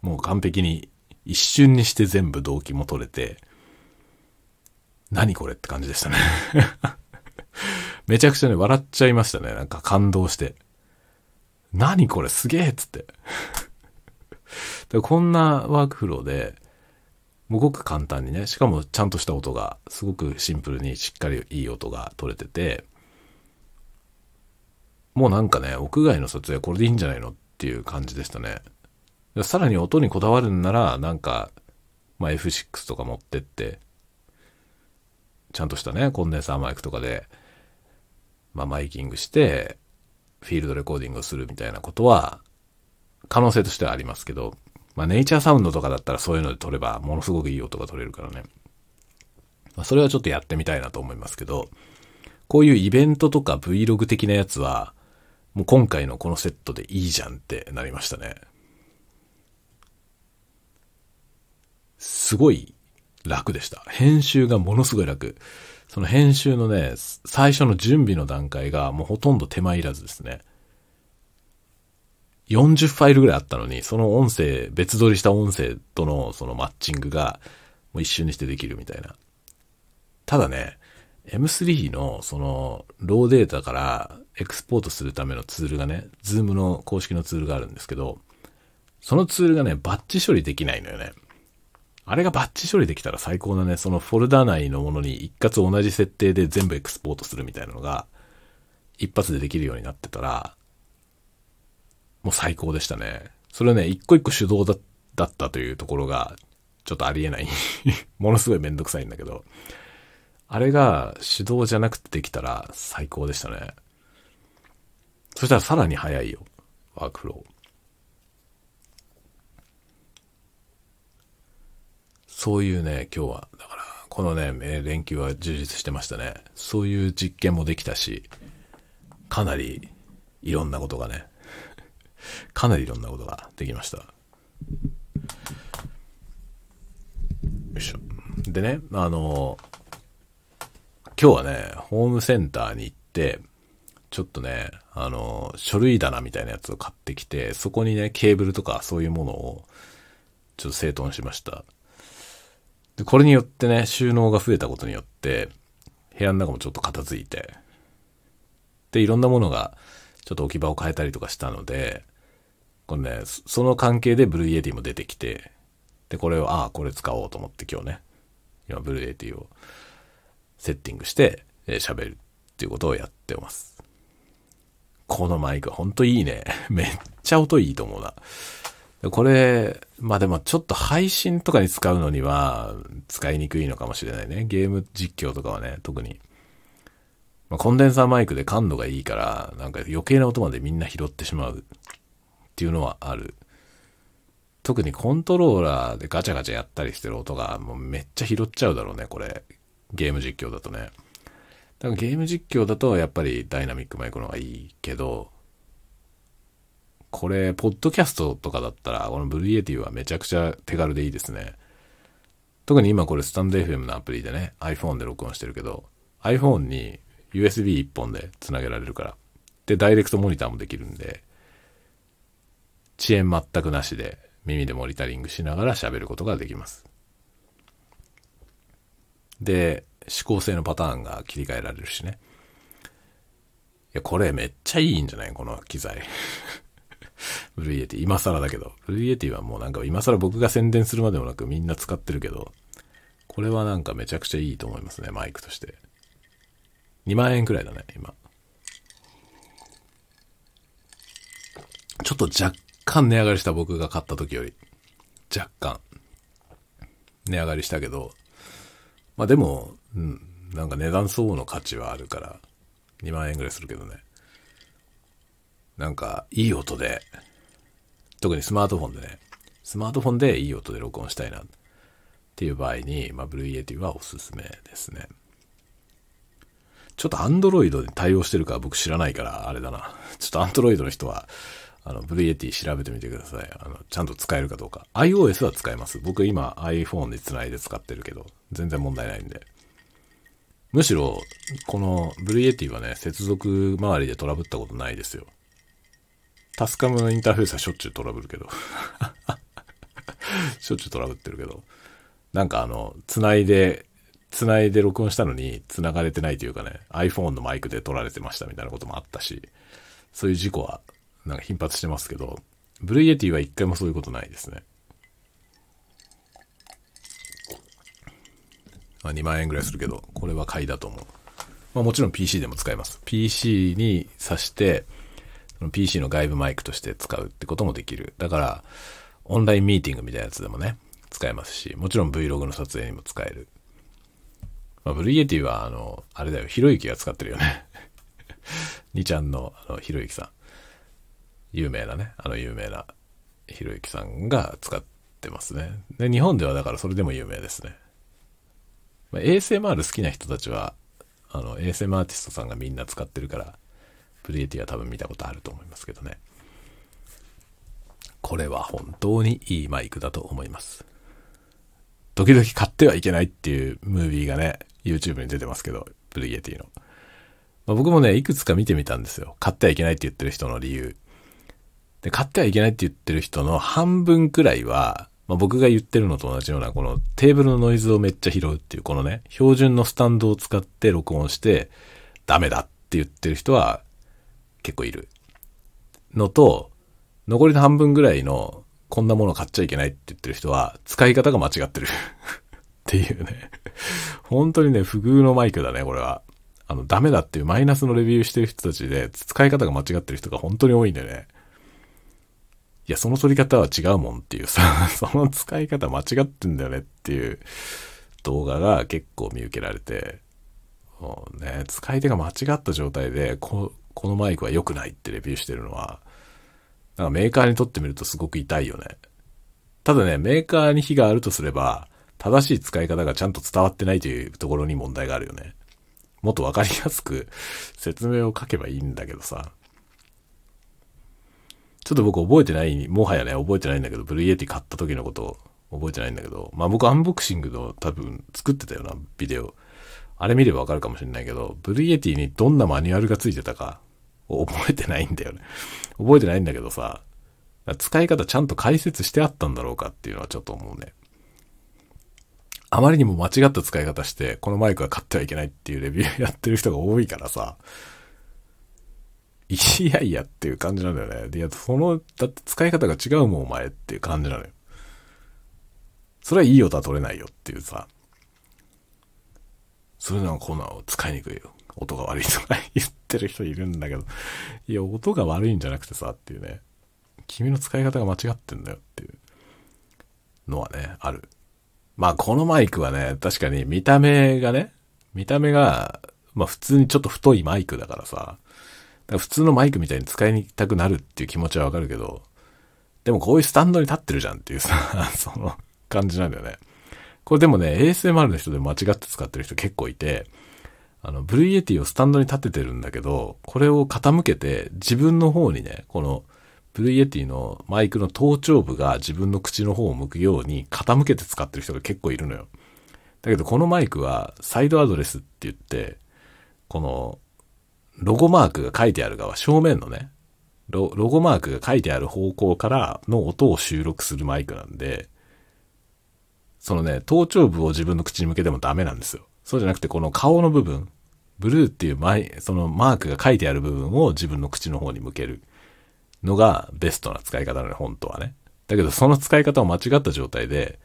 もう完璧に一瞬にして全部動機も取れて、何これって感じでしたね [laughs] めちゃくちゃね、笑っちゃいましたね。なんか感動して。何これすげえっつってで。こんなワークフローで、すごく簡単にね、しかもちゃんとした音が、すごくシンプルにしっかりいい音が取れてて、もうなんかね、屋外の撮影これでいいんじゃないのっていう感じでしたね。さらに音にこだわるんなら、なんか、まあ、F6 とか持ってって、ちゃんとしたね、コンデンサーマイクとかで、まあ、マイキングして、フィールドレコーディングをするみたいなことは、可能性としてはありますけど、まあ、ネイチャーサウンドとかだったらそういうので撮れば、ものすごくいい音が取れるからね。まあ、それはちょっとやってみたいなと思いますけど、こういうイベントとか Vlog 的なやつは、もう今回のこのセットでいいじゃんってなりましたね。すごい楽でした。編集がものすごい楽。その編集のね、最初の準備の段階がもうほとんど手間いらずですね。40ファイルぐらいあったのに、その音声、別撮りした音声とのそのマッチングがもう一瞬にしてできるみたいな。ただね、M3 のそのローデータからエクスポートするためのツールがね、 ZOOM の公式のツールがあるんですけど、そのツールがね、バッチ処理できないのよね。あれがバッチ処理できたら最高だね。そのフォルダ内のものに一括同じ設定で全部エクスポートするみたいなのが、一発でできるようになってたら、もう最高でしたね。それね、一個一個手動だだったというところが、ちょっとありえない [laughs] ものすごいめんどくさいんだけど、あれが手動じゃなくてできたら最高でしたね。そしたらさらに早いよ。ワークフロー。そういうね、今日は、だから、このね、連休は充実してましたね。そういう実験もできたし、かなりいろんなことがね、[laughs] かなりいろんなことができました。よいしょ。でね、あの、今日はね、ホームセンターに行って、ちょっとね、あの、書類棚みたいなやつを買ってきて、そこにね、ケーブルとかそういうものを、ちょっと整頓しました。で、これによってね、収納が増えたことによって、部屋の中もちょっと片付いて、で、いろんなものが、ちょっと置き場を変えたりとかしたので、これね、その関係でブルーエティも出てきて、で、これを、ああ、これ使おうと思って今日ね、今ブルーエティをセッティングして、えー、喋るっていうことをやってます。このマイクほんといいね。[laughs] めっちゃ音いいと思うな。これ、まあでもちょっと配信とかに使うのには使いにくいのかもしれないね。ゲーム実況とかはね、特に。まあ、コンデンサーマイクで感度がいいから、なんか余計な音までみんな拾ってしまうっていうのはある。特にコントローラーでガチャガチャやったりしてる音がもうめっちゃ拾っちゃうだろうね、これ。ゲーム実況だとね。だからゲーム実況だとやっぱりダイナミックマイクの方がいいけど、これ、ポッドキャストとかだったら、この Blue Yeti はめちゃくちゃ手軽でいいですね。特に今これスタンド FM のアプリでね、iPhone で録音してるけど、iPhone に USB1 本で繋げられるから。で、ダイレクトモニターもできるんで、遅延全くなしで耳でモニタリングしながら喋ることができます。で、指向性のパターンが切り替えられるしね。いや、これめっちゃいいんじゃない？この機材。[laughs] Blue Yeti。今更だけど。 Blue Yeti はもうなんか今更僕が宣伝するまでもなくみんな使ってるけど、これはなんかめちゃくちゃいいと思いますね、マイクとして。2万円くらいだね、今。ちょっと若干値上がりした僕が買った時より。若干。値上がりしたけど、まあでも、うん、なんか値段相応の価値はあるから、2万円ぐらいするけどね。なんか、いい音で、特にスマートフォンでね、スマートフォンでいい音で録音したいなっていう場合に、まあ、 Blue Yeti はおすすめですね。ちょっとアンドロイドに対応してるか僕知らないから、あれだな。ちょっとアンドロイドの人は、あの、 Blue Yeti 調べてみてください。あの、ちゃんと使えるかどうか。iOS は使えます。僕今 iPhone で繋いで使ってるけど、全然問題ないんで。むしろ、この Blue Yeti はね、接続周りでトラブったことないですよ。タスカムのインターフェースはしょっちゅうトラブるけど。[laughs] しょっちゅうトラブってるけど。なんかあの、繋いで、繋いで録音したのに繋がれてないというかね、iPhone のマイクで撮られてましたみたいなこともあったし、そういう事故はなんか頻発してますけど、ブルーエティは一回もそういうことないですね。まあ、2万円ぐらいするけど、これは買いだと思う。まあもちろん PC でも使えます。PC に挿して、の PC の外部マイクとして使うってこともできる。だから、オンラインミーティングみたいなやつでもね、使えますし、もちろん Vlog の撮影にも使える。まあ、ブルイエティは、あの、あれだよ、ひろゆきが使ってるよね。[laughs] 2ちゃんの、あの、ひろゆきさん。有名なね、あの有名なひろゆきさんが使ってますね。で、日本ではだからそれでも有名ですね。まあ、ASMR 好きな人たちは、あの、ASMR アーティストさんがみんな使ってるから、 Blue Yeti は多分見たことあると思いますけどね。これは本当にいいマイクだと思います。時々買ってはいけないっていうムービーがね、YouTube に出てますけど、 Blue Yeti の。まあ、僕もね、いくつか見てみたんですよ。買ってはいけないって言ってる人の理由。で、買ってはいけないって言ってる人の半分くらいは、まあ、僕が言ってるのと同じような、このテーブルのノイズをめっちゃ拾うっていう、このね、標準のスタンドを使って録音して、ダメだって言ってる人は結構いる。のと、残りの半分ぐらいの、こんなもの買っちゃいけないって言ってる人は、使い方が間違ってる。[laughs] っていうね。本当にね、不遇のマイクだね、これは。あの、ダメだっていうマイナスのレビューしてる人たちで、使い方が間違ってる人が本当に多いんだよね。いや、その取り方は違うもんっていうさ、[laughs] その使い方間違ってんだよねっていう動画が結構見受けられて、もうね、使い手が間違った状態で、ここのマイクは良くないってレビューしてるのは、なんかメーカーにとってみるとすごく痛いよね。ただね、メーカーに非があるとすれば、正しい使い方がちゃんと伝わってないというところに問題があるよね。もっとわかりやすく説明を書けばいいんだけどさ。ちょっと僕覚えてない、もはやね、覚えてないんだけど、 Blue Yeti 買った時のこと覚えてないんだけど、まあ僕アンボクシングの多分作ってたようなビデオ。あれ見ればわかるかもしれないけど、ブルーイエティにどんなマニュアルがついてたか、覚えてないんだよね。覚えてないんだけどさ、使い方ちゃんと解説してあったんだろうかっていうのはちょっと思うね。あまりにも間違った使い方して、このマイクは買ってはいけないっていうレビューやってる人が多いからさ、いやいやっていう感じなんだよね。で、いや、その、だって使い方が違うもんお前っていう感じなのよ。それはいい音は取れないよっていうさ。それなのこんなの使いにくいよ。音が悪いとか言ってる人いるんだけど。いや、音が悪いんじゃなくてさっていうね。君の使い方が間違ってんだよっていうのはね、ある。まあ、このマイクはね、確かに見た目がね、見た目が、まあ普通にちょっと太いマイクだからさ、普通のマイクみたいに使いたくなるっていう気持ちはわかるけど、でもこういうスタンドに立ってるじゃんっていうさ、[laughs] その感じなんだよね。これでもね、ASMR の人で間違って使ってる人結構いて、あの、ブルーイエティをスタンドに立ててるんだけど、これを傾けて自分の方にね、この、ブルーイエティのマイクの頭頂部が自分の口の方を向くように傾けて使ってる人が結構いるのよ。だけどこのマイクはサイドアドレスって言って、この、ロゴマークが書いてある側、正面のね、ロロゴマークが書いてある方向からの音を収録するマイクなんで、そのね、頭頂部を自分の口に向けてもダメなんですよ。そうじゃなくて、この顔の部分、ブルーっていうマイ、そのマークが書いてある部分を自分の口の方に向けるのがベストな使い方なのよ、本当はね。だけど、その使い方を間違った状態で、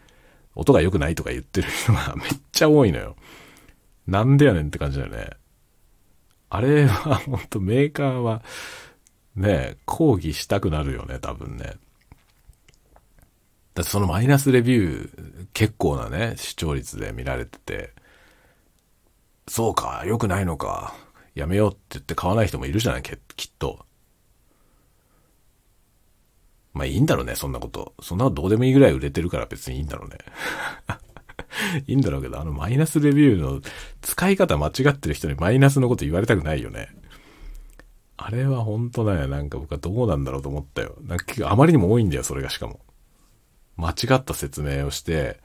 音が良くないとか言ってる人がめっちゃ多いのよ。なんでやねんって感じだよね。あれは、本当メーカーは、ね、抗議したくなるよね、多分ね。だってそのマイナスレビュー、結構なね、視聴率で見られてて、そうか、良くないのか、やめようって言って買わない人もいるじゃない、きっと。まあいいんだろうね、そんなこと。そんなどうでもいいぐらい売れてるから別にいいんだろうね。[laughs] いいんだろうけど、あのマイナスレビューの使い方間違ってる人にマイナスのこと言われたくないよね。あれは本当だよ。なんか僕はどうなんだろうと思ったよ。なんかあまりにも多いんだよ、それがしかも。間違った説明をして、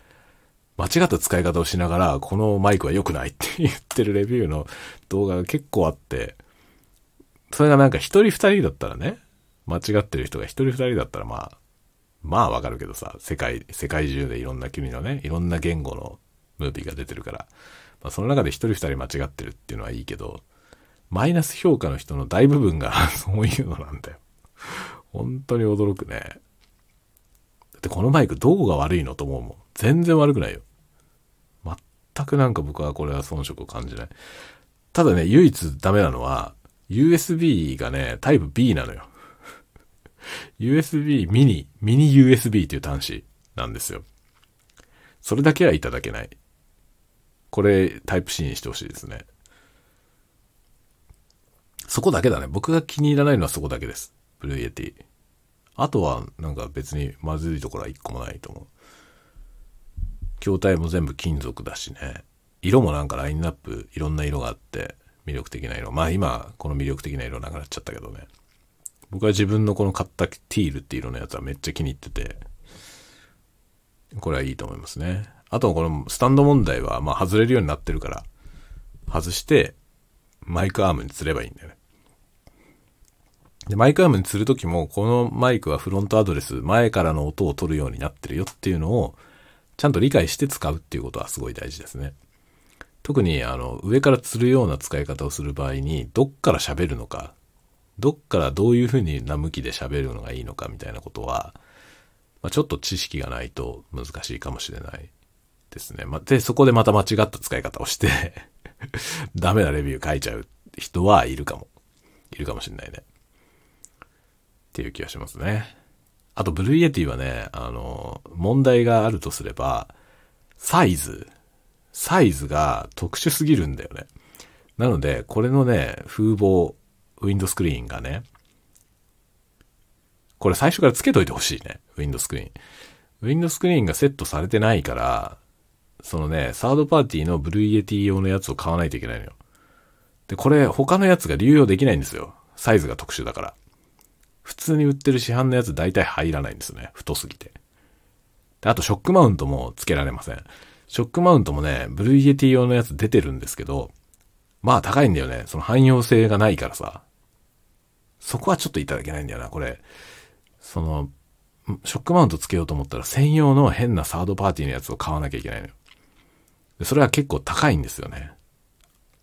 間違った使い方をしながら、このマイクは良くないって [laughs] 言ってるレビューの動画が結構あって、それがなんか一人二人だったらね、間違ってる人が一人二人だったらまあ、まあわかるけどさ、世界、世界中でいろんな国のね、いろんな言語のムービーが出てるから、まあその中で一人二人間違ってるっていうのはいいけど、マイナス評価の人の大部分が [laughs] そういうのなんだよ。本当に驚くね。だってこのマイクどこが悪いのと思うもん。全然悪くないよ。全くなんか僕はこれは遜色を感じない。ただね、唯一ダメなのは、USB がね、タイプ B なのよ。USB ミニ、ミニ USB っていう端子なんですよ。それだけはいただけない。これタイプ C にしてほしいですね。そこだけだね。僕が気に入らないのはそこだけです。ブルーイエティ。あとはなんか別にまずいところは一個もないと思う。筐体も全部金属だしね。色もなんかラインナップいろんな色があって魅力的な色。まあ今この魅力的な色なくなっちゃったけどね。僕は自分のこの買ったティールっていう色のやつはめっちゃ気に入ってて、これはいいと思いますね。あとこのスタンド問題は、まあ外れるようになってるから、外して、マイクアームに釣ればいいんだよね。で、マイクアームに釣るときも、このマイクはフロントアドレス、前からの音を取るようになってるよっていうのを、ちゃんと理解して使うっていうことはすごい大事ですね。特に、あの、上から釣るような使い方をする場合に、どっから喋るのか、どっからどういうふうにな向きで喋るのがいいのかみたいなことは、まあ、ちょっと知識がないと難しいかもしれないですね。ま、で、そこでまた間違った使い方をして [laughs] ダメなレビュー書いちゃう人はいるかも。いるかもしれないね。っていう気がしますね。あと、ブルーイエティはね、あの、問題があるとすれば、サイズ。サイズが特殊すぎるんだよね。なので、これのね、風防、ウィンドスクリーンがね、これ最初からつけといてほしいね。ウィンドスクリーン。ウィンドスクリーンがセットされてないから、そのね、サードパーティーのブルーイエティ用のやつを買わないといけないのよ。で、これ他のやつが流用できないんですよ。サイズが特殊だから。普通に売ってる市販のやつ大体入らないんですね。太すぎて。で、あとショックマウントも付けられません。ショックマウントもね、ブルーイエティ用のやつ出てるんですけど、まあ高いんだよね。その汎用性がないからさ。そこはちょっといただけないんだよな、これ。その、ショックマウントつけようと思ったら専用の変なサードパーティーのやつを買わなきゃいけないのよ。それは結構高いんですよね。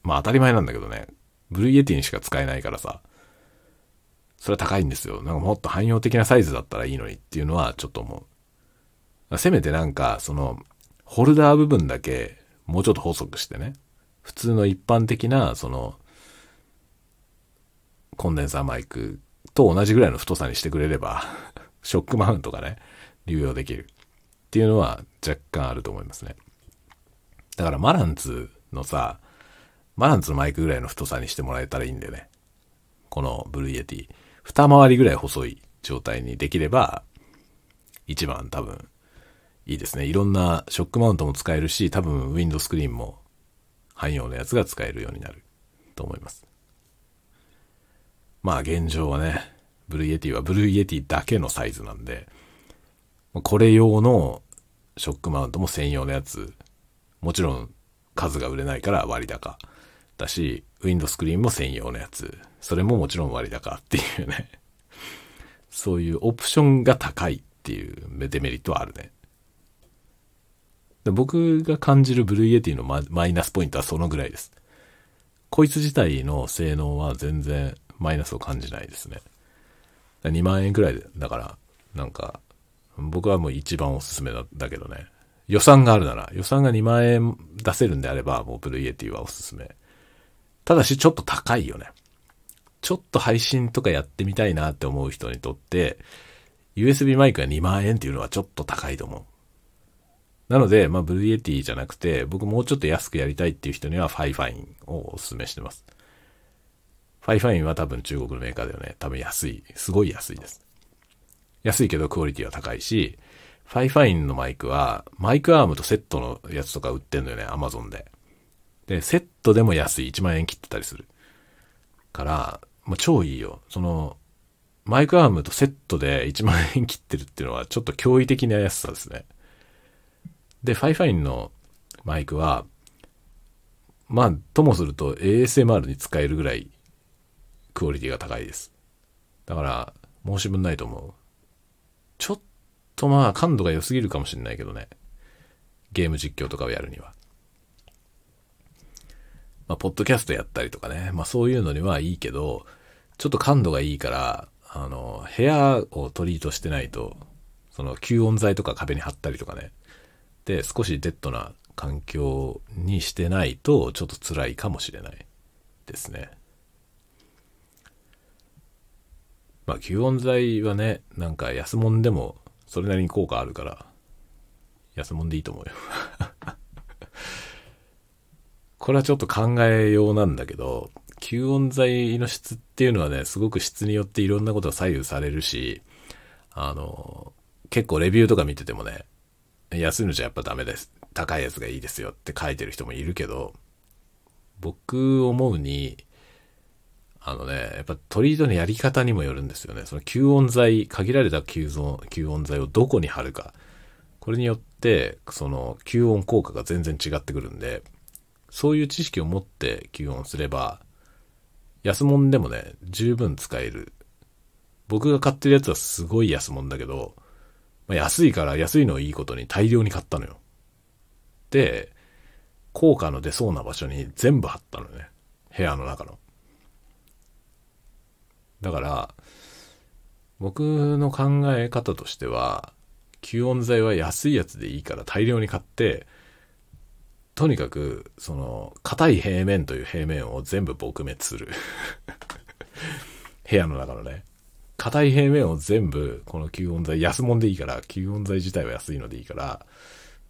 まあ当たり前なんだけどね。ブルーイエティにしか使えないからさ。それは高いんですよ。なんかもっと汎用的なサイズだったらいいのにっていうのはちょっと思う。せめてなんか、その、ホルダー部分だけもうちょっと細くしてね。普通の一般的な、その、コンデンサーマイクと同じぐらいの太さにしてくれれば、[laughs] ショックマウントがね、流用できるっていうのは若干あると思いますね。だからマランツのさ、マランツのマイクぐらいの太さにしてもらえたらいいんだよね。このブルーイエティ。二回りぐらい細い状態にできれば、一番多分いいですね。いろんなショックマウントも使えるし、多分ウィンドスクリーンも汎用のやつが使えるようになると思います。まあ現状はね、ブルーイエティはブルーイエティだけのサイズなんで、これ用のショックマウントも専用のやつ、もちろん数が売れないから割高だし、ウィンドスクリーンも専用のやつ。それももちろん割高っていうね。[laughs] そういうオプションが高いっていうデメリットはあるね。で僕が感じるブルーイエティのマイナスポイントはそのぐらいです。こいつ自体の性能は全然マイナスを感じないですね。2万円くらいだから、なんか、僕はもう一番おすすめなんだけどね。予算があるなら、予算が2万円出せるんであれば、もうブルーイエティはおすすめ。ただし、ちょっと高いよね。ちょっと配信とかやってみたいなって思う人にとって、USB マイクが2万円っていうのはちょっと高いと思う。なので、まあ、ブルーイエティじゃなくて、僕もうちょっと安くやりたいっていう人には、ファイファインをお勧めしてます。ファイファインは多分中国のメーカーだよね。多分安い。すごい安いです。安いけどクオリティは高いし、ファイファインのマイクは、マイクアームとセットのやつとか売ってんのよね、アマゾンで。で、セットでも安い。1万円切ってたりする。から、もう超いいよ。その、マイクアームとセットで1万円切ってるっていうのはちょっと驚異的な安さですね。で、ファイファインのマイクは、まあ、ともすると ASMR に使えるぐらいクオリティが高いです。だから、申し分ないと思う。ちょっとまあ、感度が良すぎるかもしれないけどね。ゲーム実況とかをやるには。まあ、ポッドキャストやったりとかね。まあ、そういうのにはいいけど、ちょっと感度がいいから、あの、部屋をトリートしてないと、その吸音材とか壁に貼ったりとかね。って少しデッドな環境にしてないとちょっと辛いかもしれないですね。まあ吸音材はね、なんか安物でもそれなりに効果あるから、安物でいいと思うよ [laughs] これはちょっと考えようなんだけど、吸音材の質っていうのはね、すごく質によっていろんなことが左右されるし、あの、結構レビューとか見ててもね、安いのじゃやっぱダメです。高いやつがいいですよって書いてる人もいるけど、僕思うに、あのね、やっぱトリートのやり方にもよるんですよね。その吸音材、限られた吸音吸音材をどこに貼るか。これによって、その吸音効果が全然違ってくるんで、そういう知識を持って吸音すれば、安物でもね、十分使える。僕が買ってるやつはすごい安物だけど、まあ、安いから安いのをいいことに大量に買ったのよ。で、効果の出そうな場所に全部貼ったのね。部屋の中の。だから、僕の考え方としては、吸音材は安いやつでいいから大量に買って、とにかく、その、硬い平面という平面を全部撲滅する。[laughs] 部屋の中のね。硬い平面を全部、この吸音材、安物でいいから、吸音材自体は安いのでいいから、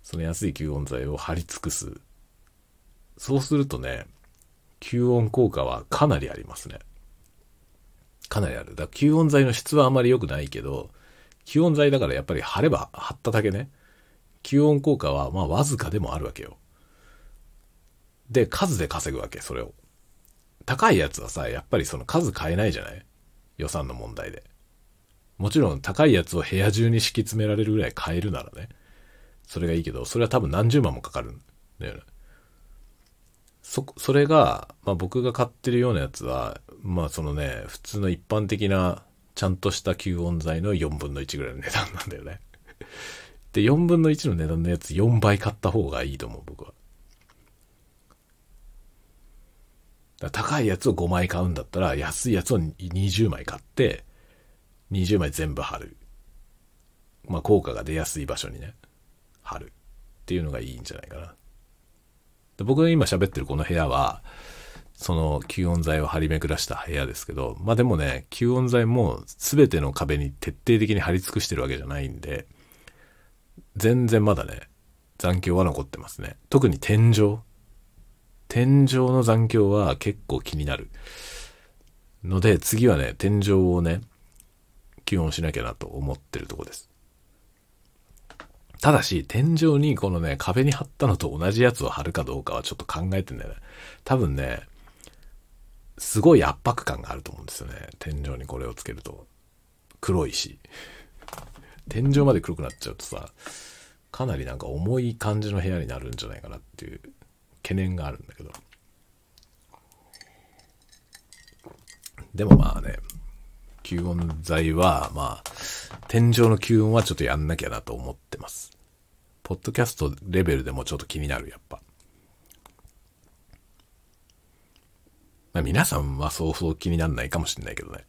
その安い吸音材を貼り尽くす。そうするとね、吸音効果はかなりありますね。かなりある。だから吸音材の質はあまり良くないけど、吸音材だからやっぱり貼れば貼っただけね、吸音効果はまあわずかでもあるわけよ。で、数で稼ぐわけ、それを。高いやつはさ、やっぱりその数変えないじゃない？予算の問題で。もちろん高いやつを部屋中に敷き詰められるぐらい買えるならね。それがいいけど、それは多分何十万もかかるんだよね。そ、それが、まあ僕が買ってるようなやつは、まあそのね、普通の一般的なちゃんとした吸音材の4分の1ぐらいの値段なんだよね。[laughs] で、4分の1の値段のやつ4倍買った方がいいと思う、僕は。高いやつを5枚買うんだったら、安いやつを20枚買って、20枚全部貼る。まあ、効果が出やすい場所にね、貼る。っていうのがいいんじゃないかな。で僕が今喋ってるこの部屋は、その吸音材を張り巡らした部屋ですけど、まあでもね、吸音材も全ての壁に徹底的に貼り尽くしてるわけじゃないんで、全然まだね、残響は残ってますね。特に天井。天井の残響は結構気になる。ので、次はね、天井をね、吸音しなきゃなと思ってるとこです。ただし、天井にこのね、壁に貼ったのと同じやつを貼るかどうかはちょっと考えてんだよね。多分ね、すごい圧迫感があると思うんですよね。天井にこれをつけると。黒いし。天井まで黒くなっちゃうとさ、かなりなんか重い感じの部屋になるんじゃないかなっていう懸念があるんだけど。でもまあね、吸音材は、まあ、天井の吸音はちょっとやんなきゃなと思ってます。ポッドキャストレベルでもちょっと気になる、やっぱ。まあ、皆さんはそうそう気にならないかもしれないけどね。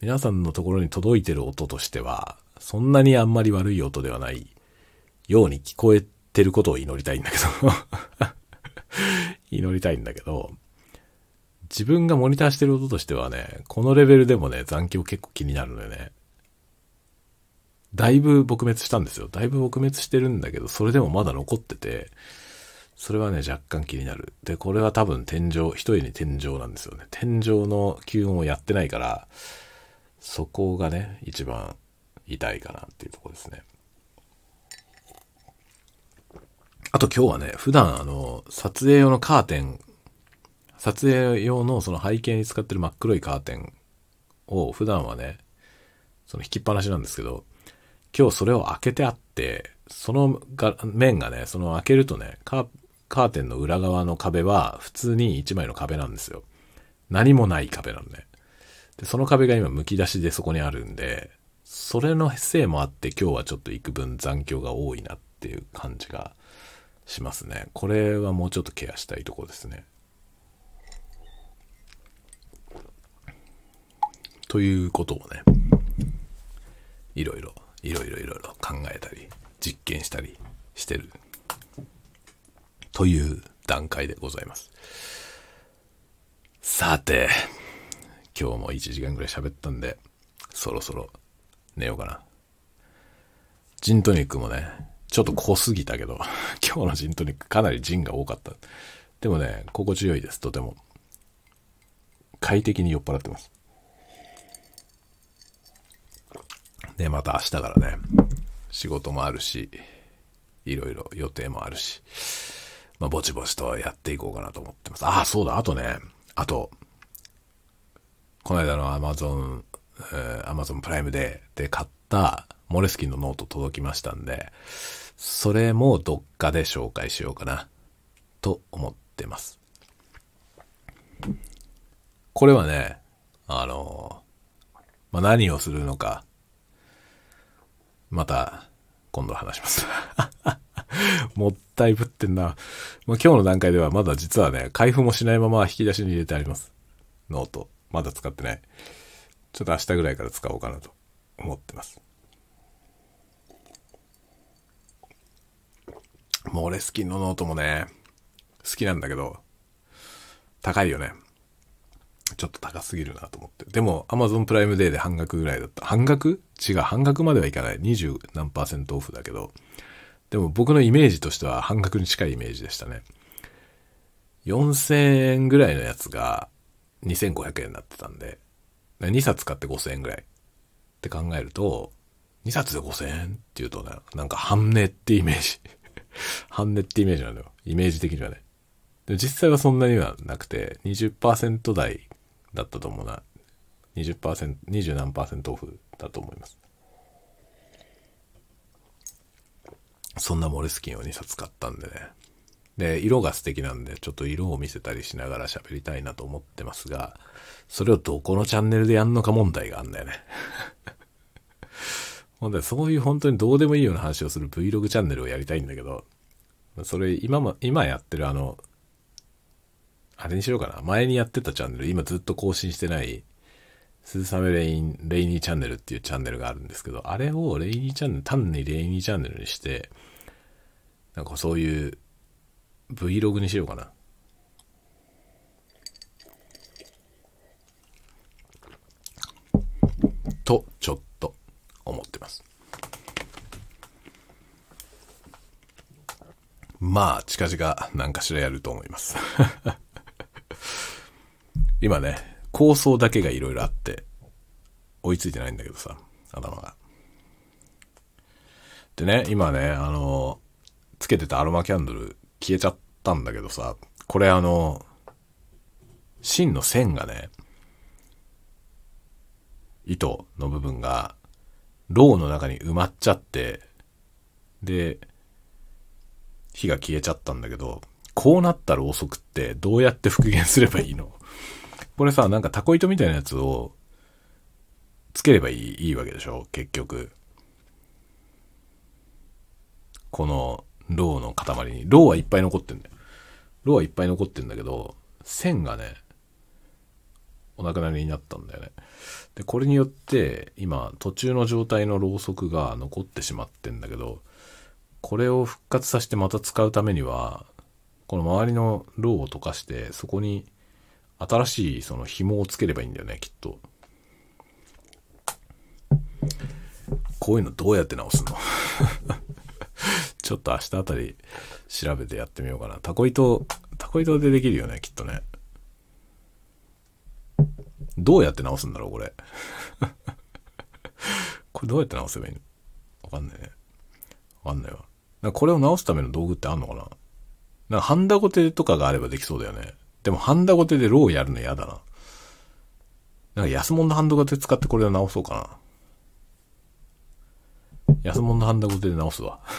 皆さんのところに届いてる音としては、そんなにあんまり悪い音ではないように聞こえてることを祈りたいんだけど [laughs] 祈りたいんだけど、自分がモニターしてる音としてはね、このレベルでもね、残響結構気になるのよね。だいぶ撲滅したんですよ。だいぶ撲滅してるんだけど、それでもまだ残ってて、それはね、若干気になる。で、これは多分天井、一重に天井なんですよね。天井の吸音をやってないから、そこがね、一番痛いかなっていうところですね。あと今日はね、普段あの、撮影用のカーテン、撮影用のその背景に使ってる真っ黒いカーテンを普段はね、その引きっぱなしなんですけど、今日それを開けてあって、そのが面がね、その開けるとねカ、カーテンの裏側の壁は普通に一枚の壁なんですよ。何もない壁なのね。で、その壁が今剥き出しでそこにあるんで、それのせいもあって今日はちょっと幾分残響が多いなっていう感じがしますね。これはもうちょっとケアしたいとこですね。ということをね、いろいろ、いろいろいろいろ考えたり、実験したりしてる、という段階でございます。さて、今日も1時間ぐらい喋ったんで、そろそろ寝ようかな。ジントニックもね、ちょっと濃すぎたけど、[laughs] 今日のジントニックかなりジンが多かった。でもね、心地よいです、とても。快適に酔っ払ってます。で、また明日からね、仕事もあるし、いろいろ予定もあるし、まあ、ぼちぼちとやっていこうかなと思ってます。ああ、そうだ、あとね、あと、この間の Amazon、えー、Amazon プライムデーで買ったモレスキンのノート届きましたんで、それもどっかで紹介しようかな、と思ってます。これはね、あの、まあ、何をするのか、また、今度話します。もったいぶってんな。まあ、今日の段階ではまだ実はね、開封もしないまま引き出しに入れてあります。ノート。まだ使ってない。ちょっと明日ぐらいから使おうかなと思ってます。モーレスキンのノートもね、好きなんだけど、高いよね。ちょっと高すぎるなと思って。でも、Amazon プライムデーで半額ぐらいだった。半額？違う、半額まではいかない。20何パーセントオフだけど。でも僕のイメージとしては半額に近いイメージでしたね。4000円ぐらいのやつが2500円になってたんで、2冊買って5000円ぐらいって考えると、2冊で5000円っていうとね、なんか半値ってイメージ。[laughs] 半値ってイメージなんだよ。イメージ的にはね。で実際はそんなにはなくて、20%台だったと思うな。20%、20何パーセントオフだと思います。そんなモレスキンを2冊買ったんでね。で、色が素敵なんで、ちょっと色を見せたりしながら喋りたいなと思ってますが、それをどこのチャンネルでやんのか問題があんだよね。ほんで、そういう本当にどうでもいいような話をする Vlog チャンネルをやりたいんだけど、それ今も、今やってるあの、あれにしようかな。前にやってたチャンネル、今ずっと更新してない、鈴雨レイン、レイニーチャンネルっていうチャンネルがあるんですけど、あれをレイニーチャンネル、単にレイニーチャンネルにして、なんかそういう Vlog にしようかな。と、ちょっと思ってます。まあ、近々何かしらやると思います今ね、構想だけがいろいろあって、追いついてないんだけどさ、頭が。でね、今ね、あの、つけてたアロマキャンドル消えちゃったんだけどさ、これあの、芯の線がね、糸の部分が、ロウの中に埋まっちゃって、で、火が消えちゃったんだけど、こうなったろうそくってどうやって復元すればいいの？これさ、なんかタコ糸みたいなやつをつければいいいいわけでしょ？結局。このロウの塊に。ロウはいっぱい残ってんだよ。ロウはいっぱい残ってんだけど、線がね、お亡くなりになったんだよね。で、これによって、今、途中の状態のろうそくが残ってしまってんだけど、これを復活させてまた使うためには、この周りのローを溶かして、そこに新しいその紐をつければいいんだよね、きっと。こういうのどうやって直すの？[laughs] ちょっと明日あたり調べてやってみようかな。タコ糸、タコ糸でできるよね、きっとね。どうやって直すんだろう、これ？[laughs] これどうやって直せばいいの？わかんないね。わかんないわ。これを直すための道具ってあんのかな？なんかハンダゴテとかがあればできそうだよね。でもハンダゴテでローやるの嫌だな。なんか安物のハンダゴテ使ってこれを直そうかな。安物のハンダゴテで直すわ。[laughs]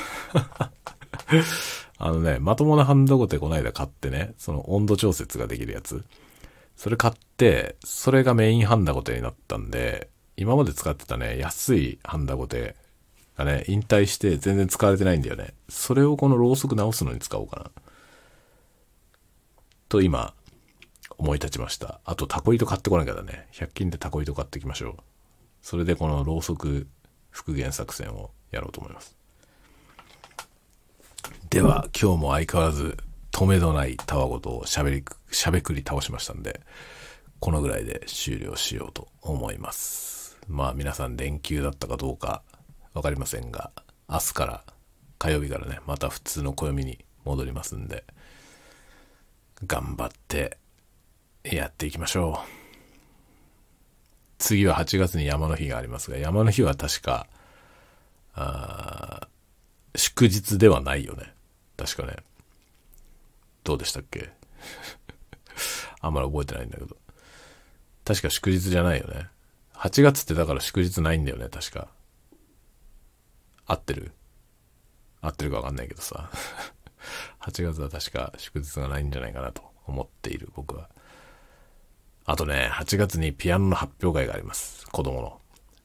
あのね、まともなハンダゴテこないだ買ってね、その温度調節ができるやつ。それ買って、それがメインハンダゴテになったんで、今まで使ってたね、安いハンダゴテがね、引退して全然使われてないんだよね。それをこのろうそく直すのに使おうかな。と今、思い立ちました。あとタコ糸買ってこなきゃだね。100均でタコ糸買ってきましょう。それでこのろうそく復元作戦をやろうと思います。では、今日も相変わらず止めどないたわごとを喋り、喋くり倒しましたんで、このぐらいで終了しようと思います。まあ皆さん連休だったかどうかわかりませんが、明日から火曜日からね、また普通の暦に戻りますんで、頑張ってやっていきましょう。次は8月に山の日がありますが、山の日は確か、あ祝日ではないよね。確かね。どうでしたっけ？[laughs] あんまり覚えてないんだけど。確か祝日じゃないよね。8月ってだから祝日ないんだよね、確か。合ってる？合ってるかわかんないけどさ。8月は確か祝日がないんじゃないかなと思っている、僕は。あとね、8月にピアノの発表会があります。子供の。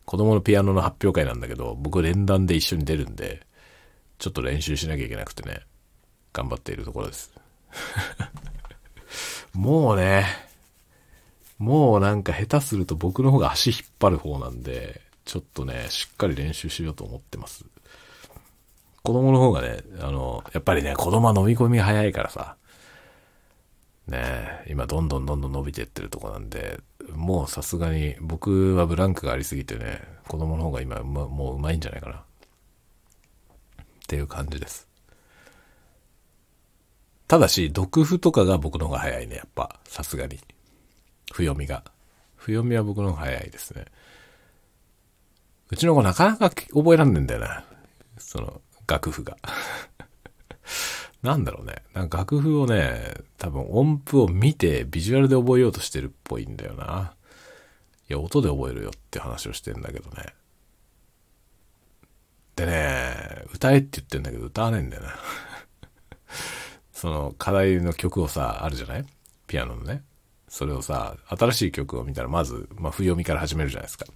子供のピアノの発表会なんだけど、僕連弾で一緒に出るんで、ちょっと練習しなきゃいけなくてね、頑張っているところです。[laughs] もうね、もうなんか下手すると僕の方が足引っ張る方なんで、ちょっとね、しっかり練習しようと思ってます。子供の方がね、あの、やっぱりね、子供は飲み込みが早いからさ、ね今どんどんどんどん伸びてってるとこなんで、もうさすがに僕はブランクがありすぎてね、子供の方が今、ま、もう上手いんじゃないかな。っていう感じです。ただし、読譜とかが僕の方が早いね、やっぱ。さすがに。譜読みが。譜読みは僕の方が早いですね。うちの子なかなか覚えらんねんだよな。その、楽譜が。[laughs] なんだろうね。なんか楽譜をね、多分音符を見てビジュアルで覚えようとしてるっぽいんだよな。いや、音で覚えるよって話をしてんだけどね。でね、歌えって言ってんだけど歌わねえんだよな。[laughs] その課題の曲をさ、あるじゃない？ピアノのね。それをさ、新しい曲を見たらまず、まあ、譜読みから始めるじゃないですか。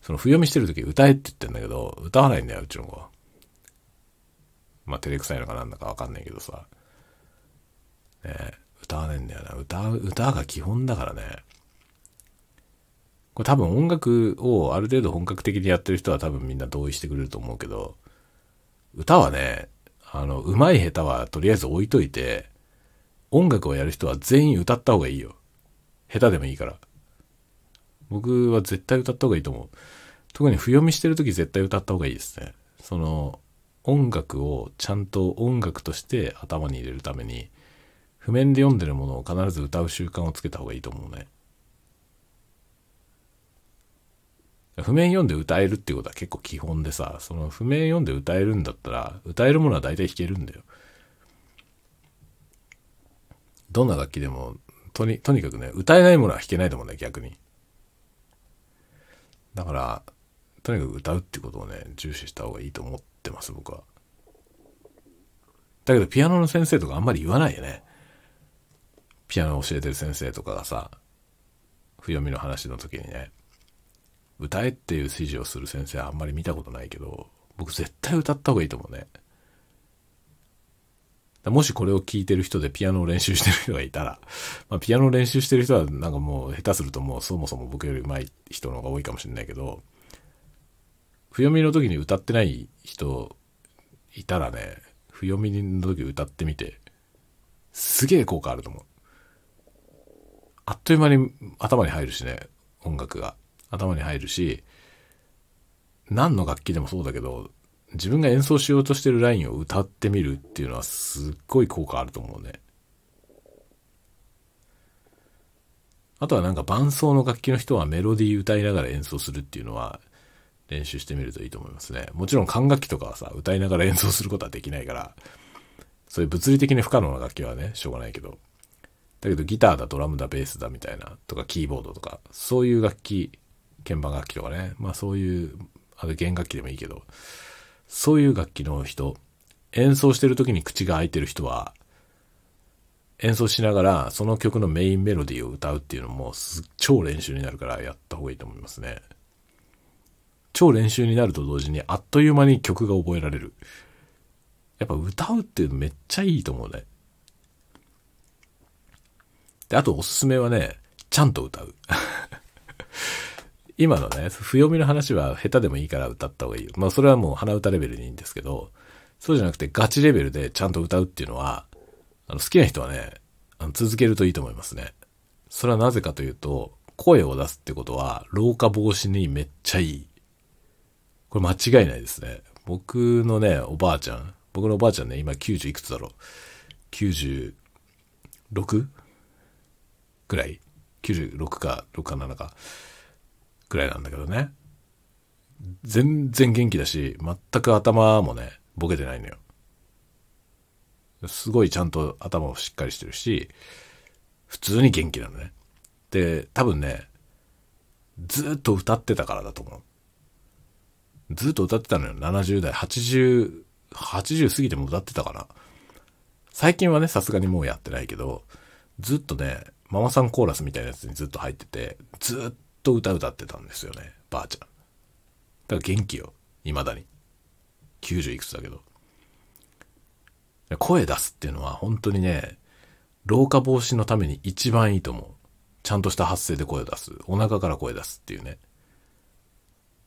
その譜読みしてる時歌えって言ってんだけど、歌わないんだよ、うちの子は。まあ、照れくさいのかなんだかわかんないけどさ。ね歌わないんだよな。歌う、歌が基本だからね。これ多分音楽をある程度本格的にやってる人は多分みんな同意してくれると思うけど、歌はね、あの、上手い下手はとりあえず置いといて、音楽をやる人は全員歌った方がいいよ。下手でもいいから。僕は絶対歌った方がいいと思う。特に譜読みしてる時絶対歌った方がいいですね。その、音楽をちゃんと音楽として頭に入れるために、譜面で読んでるものを必ず歌う習慣をつけた方がいいと思うね。譜面読んで歌えるっていうことは結構基本でさ、その譜面読んで歌えるんだったら、歌えるものは大体弾けるんだよ。どんな楽器でも、とに、とにかくね、歌えないものは弾けないと思うんだよ、逆に。だから、とにかく歌うってことをね、重視した方がいいと思ってってます、僕は。だけど、ピアノの先生とかあんまり言わないよね。ピアノ教えてる先生とかがさ、譜読みの話の時にね、歌えっていう指示をする先生はあんまり見たことないけど、僕絶対歌った方がいいと思うね。もしこれを聞いてる人でピアノを練習してる人がいたら、[laughs] まあ、ピアノを練習してる人はなんかもう下手するともうそもそも僕より上手い人の方が多いかもしれないけど、読みの時に歌ってない人いたらね、譜読みの時歌ってみて、すげえ効果あると思う。あっという間に頭に入るしね、音楽が。頭に入るし、何の楽器でもそうだけど、自分が演奏しようとしてるラインを歌ってみるっていうのはすっごい効果あると思うね。あとはなんか伴奏の楽器の人はメロディー歌いながら演奏するっていうのは練習してみるといいと思いますね。もちろん管楽器とかはさ、歌いながら演奏することはできないから、そういう物理的に不可能な楽器はね、しょうがないけど。だけどギターだ、ドラムだ、ベースだみたいな、とかキーボードとか、そういう楽器、鍵盤楽器とかね、まあそういう、あと弦楽器でもいいけど、そういう楽器の人、演奏してる時に口が開いてる人は、演奏しながらその曲のメインメロディーを歌うっていうのも超練習になるからやった方がいいと思いますね。超練習になると同時にあっという間に曲が覚えられる。やっぱ歌うっていうのめっちゃいいと思うね。で、あとおすすめはね、ちゃんと歌う。[laughs] 今のね、不読みの話は下手でもいいから歌った方がいいよ。まあそれはもう鼻歌レベルでいいんですけど、そうじゃなくてガチレベルでちゃんと歌うっていうのは、あの好きな人はね、あの続けるといいと思いますね。それはなぜかというと、声を出すってことは、老化防止にめっちゃいい。これ間違いないですね。僕のね、おばあちゃん、僕のおばあちゃんね、今90いくつだろう。96? ぐらい ?96 か6か7か。くらいなんだけどね。全然元気だし、全く頭もね、ボケてないのよ。すごいちゃんと頭もしっかりしてるし、普通に元気なのね。で、多分ね、ずっと歌ってたからだと思う。ずっと歌ってたのよ。70代、80、80過ぎても歌ってたかな。最近はね、さすがにもうやってないけど、ずっとね、ママさんコーラスみたいなやつにずっと入ってて、ずっと歌歌ってたんですよね、ばあちゃん。だから元気よ、未だに。90いくつだけど。声出すっていうのは本当にね、老化防止のために一番いいと思う。ちゃんとした発声で声を出す。お腹から声出すっていうね。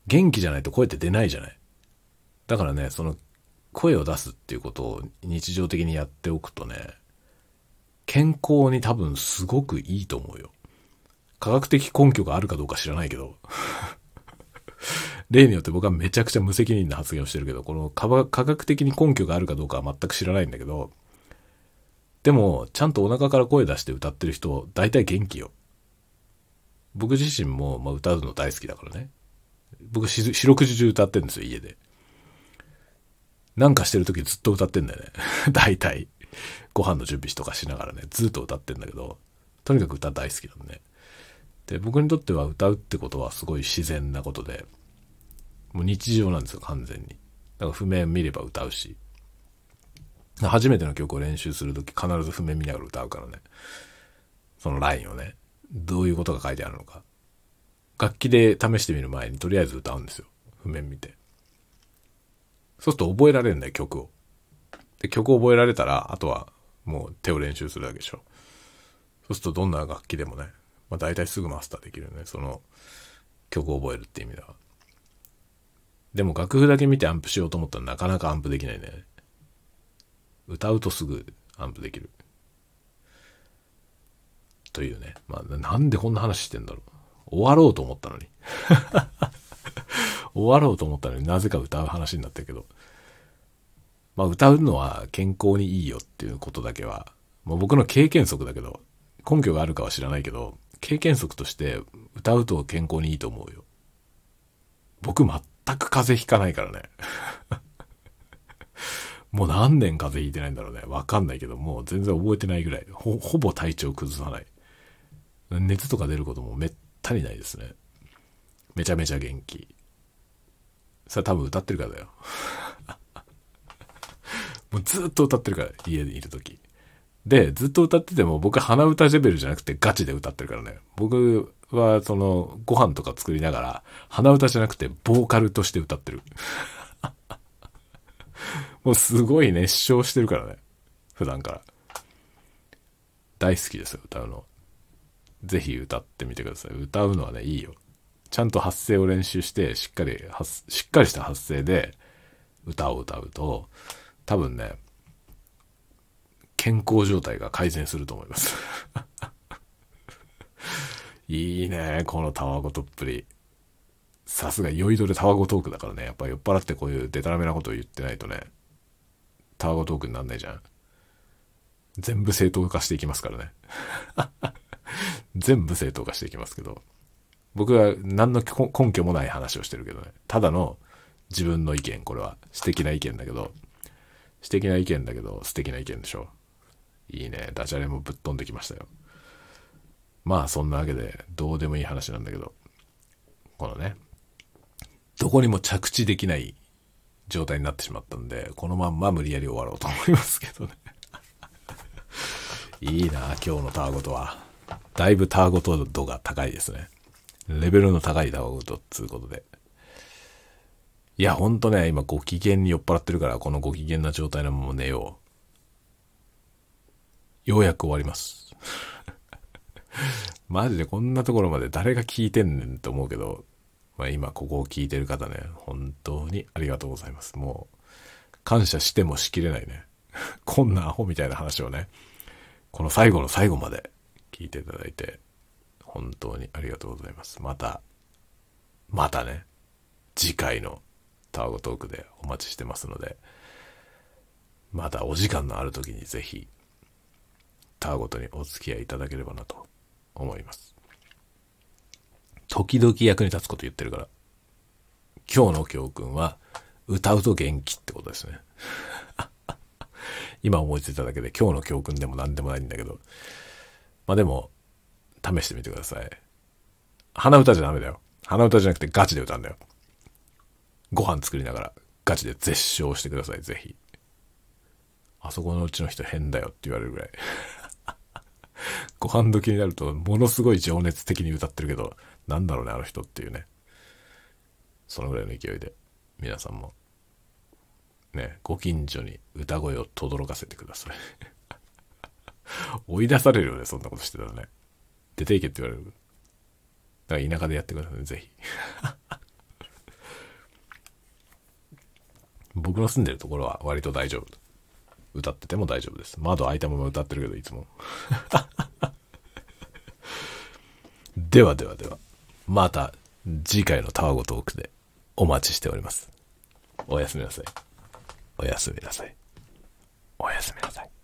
元気じゃないと声って出ないじゃない。だからね、その声を出すっていうことを日常的にやっておくとね、健康に多分すごくいいと思うよ。科学的根拠があるかどうか知らないけど。[laughs] 例によって僕はめちゃくちゃ無責任な発言をしてるけど、この科学的に根拠があるかどうかは全く知らないんだけど、でも、ちゃんとお腹から声出して歌ってる人、大体元気よ。僕自身も、まあ、歌うの大好きだからね。僕、四六時中歌ってるんですよ、家で。なんかしてる時ずっと歌ってんだよね。[laughs] 大体。ご飯の準備とかしながらね、ずっと歌ってんだけど、とにかく歌大好きなんで、で、僕にとっては歌うってことはすごい自然なことで、もう日常なんですよ、完全に。だから譜面見れば歌うし。初めての曲を練習するとき必ず譜面見ながら歌うからね。そのラインをね。どういうことが書いてあるのか。楽器で試してみる前にとりあえず歌うんですよ。譜面見て。そうすると覚えられるんだよ、曲を。で、曲を覚えられたら、あとはもう手を練習するだけでしょ。そうするとどんな楽器でもね、まあ大体すぐマスターできるよね。その曲を覚えるって意味では。でも楽譜だけ見てアンプしようと思ったらなかなかアンプできないね。歌うとすぐアンプできる。というね。まあなんでこんな話してんだろう。終わろうと思ったのに。終わろうと思ったのになぜか歌う話になったけど。まあ歌うのは健康にいいよっていうことだけは、もう僕の経験則だけど、根拠があるかは知らないけど、経験則として歌うと健康にいいと思うよ。僕全く風邪ひかないからね。[laughs] もう何年風邪ひいてないんだろうね。わかんないけど、もう全然覚えてないぐらい。ほ、ほぼ体調崩さない。熱とか出ることもめったにないですね。めちゃめちゃ元気。それ多分歌ってるからだよ。[laughs] もうずっと歌ってるから、家にいるとき。で、ずっと歌ってても僕鼻歌レベルじゃなくてガチで歌ってるからね。僕、は、その、ご飯とか作りながら、鼻歌じゃなくて、ボーカルとして歌ってる。[laughs] もうすごい熱唱してるからね。普段から。大好きですよ、歌うの。ぜひ歌ってみてください。歌うのはね、いいよ。ちゃんと発声を練習して、しっかり、しっかりした発声で歌を歌うと、多分ね、健康状態が改善すると思います [laughs] いいね、このたわごとっぷり。さすが酔いどれたわごトークだからね。やっぱ酔っ払ってこういうデタラメなことを言ってないとね、たわごトークになんないじゃん。全部正当化していきますからね。[laughs] [laughs] 全部正当化していきますけど。僕は何の根拠もない話をしてるけどね。ただの自分の意見、これは素敵な意見だけど、素敵な意見だけど素敵な意見でしょ。いいね。ダジャレもぶっ飛んできましたよ。まあそんなわけでどうでもいい話なんだけど、このね、どこにも着地できない状態になってしまったんで、このまんま無理やり終わろうと思いますけどね。[laughs] いいな、今日のタワゴトは。だいぶタワゴト度が高いですね。レベルの高いタワゴトっつうことで。いや、ほんとね、今ご機嫌に酔っ払ってるから、このご機嫌な状態のまま寝よう。ようやく終わります。[laughs] マジでこんなところまで誰が聞いてんねんと思うけど、まあ今ここを聞いてる方ね、本当にありがとうございます。もう、感謝してもしきれないね。[laughs] こんなアホみたいな話をね、この最後の最後まで聞いていただいて、本当にありがとうございます。また、またね、次回のタワゴトークでお待ちしてますので、またお時間のある時にぜひ、タワゴトにお付き合いいただければなと思います。時々役に立つこと言ってるから、今日の教訓は、歌うと元気ってことですね。[laughs] 今思いついただけで今日の教訓でも何でもないんだけど、まあでも、試してみてください。鼻歌じゃダメだよ。鼻歌じゃなくてガチで歌うんだよ。ご飯作りながらガチで絶唱してください、ぜひ。あそこのうちの人変だよって言われるぐらい。[laughs] ご飯時になると、ものすごい情熱的に歌ってるけど、なんだろうね、あの人っていうね。そのぐらいの勢いで、皆さんも、ね、ご近所に歌声を轟かせてください。[laughs] 追い出されるよね、そんなことしてたらね。出ていけって言われる。だから田舎でやってくださいね、ぜひ。[laughs] 僕の住んでるところは割と大丈夫。歌ってても大丈夫です。窓開いたまま歌ってるけど、いつも。[laughs] ではではでは、また次回のタワゴトークでお待ちしております。おやすみなさい。おやすみなさい。おやすみなさい。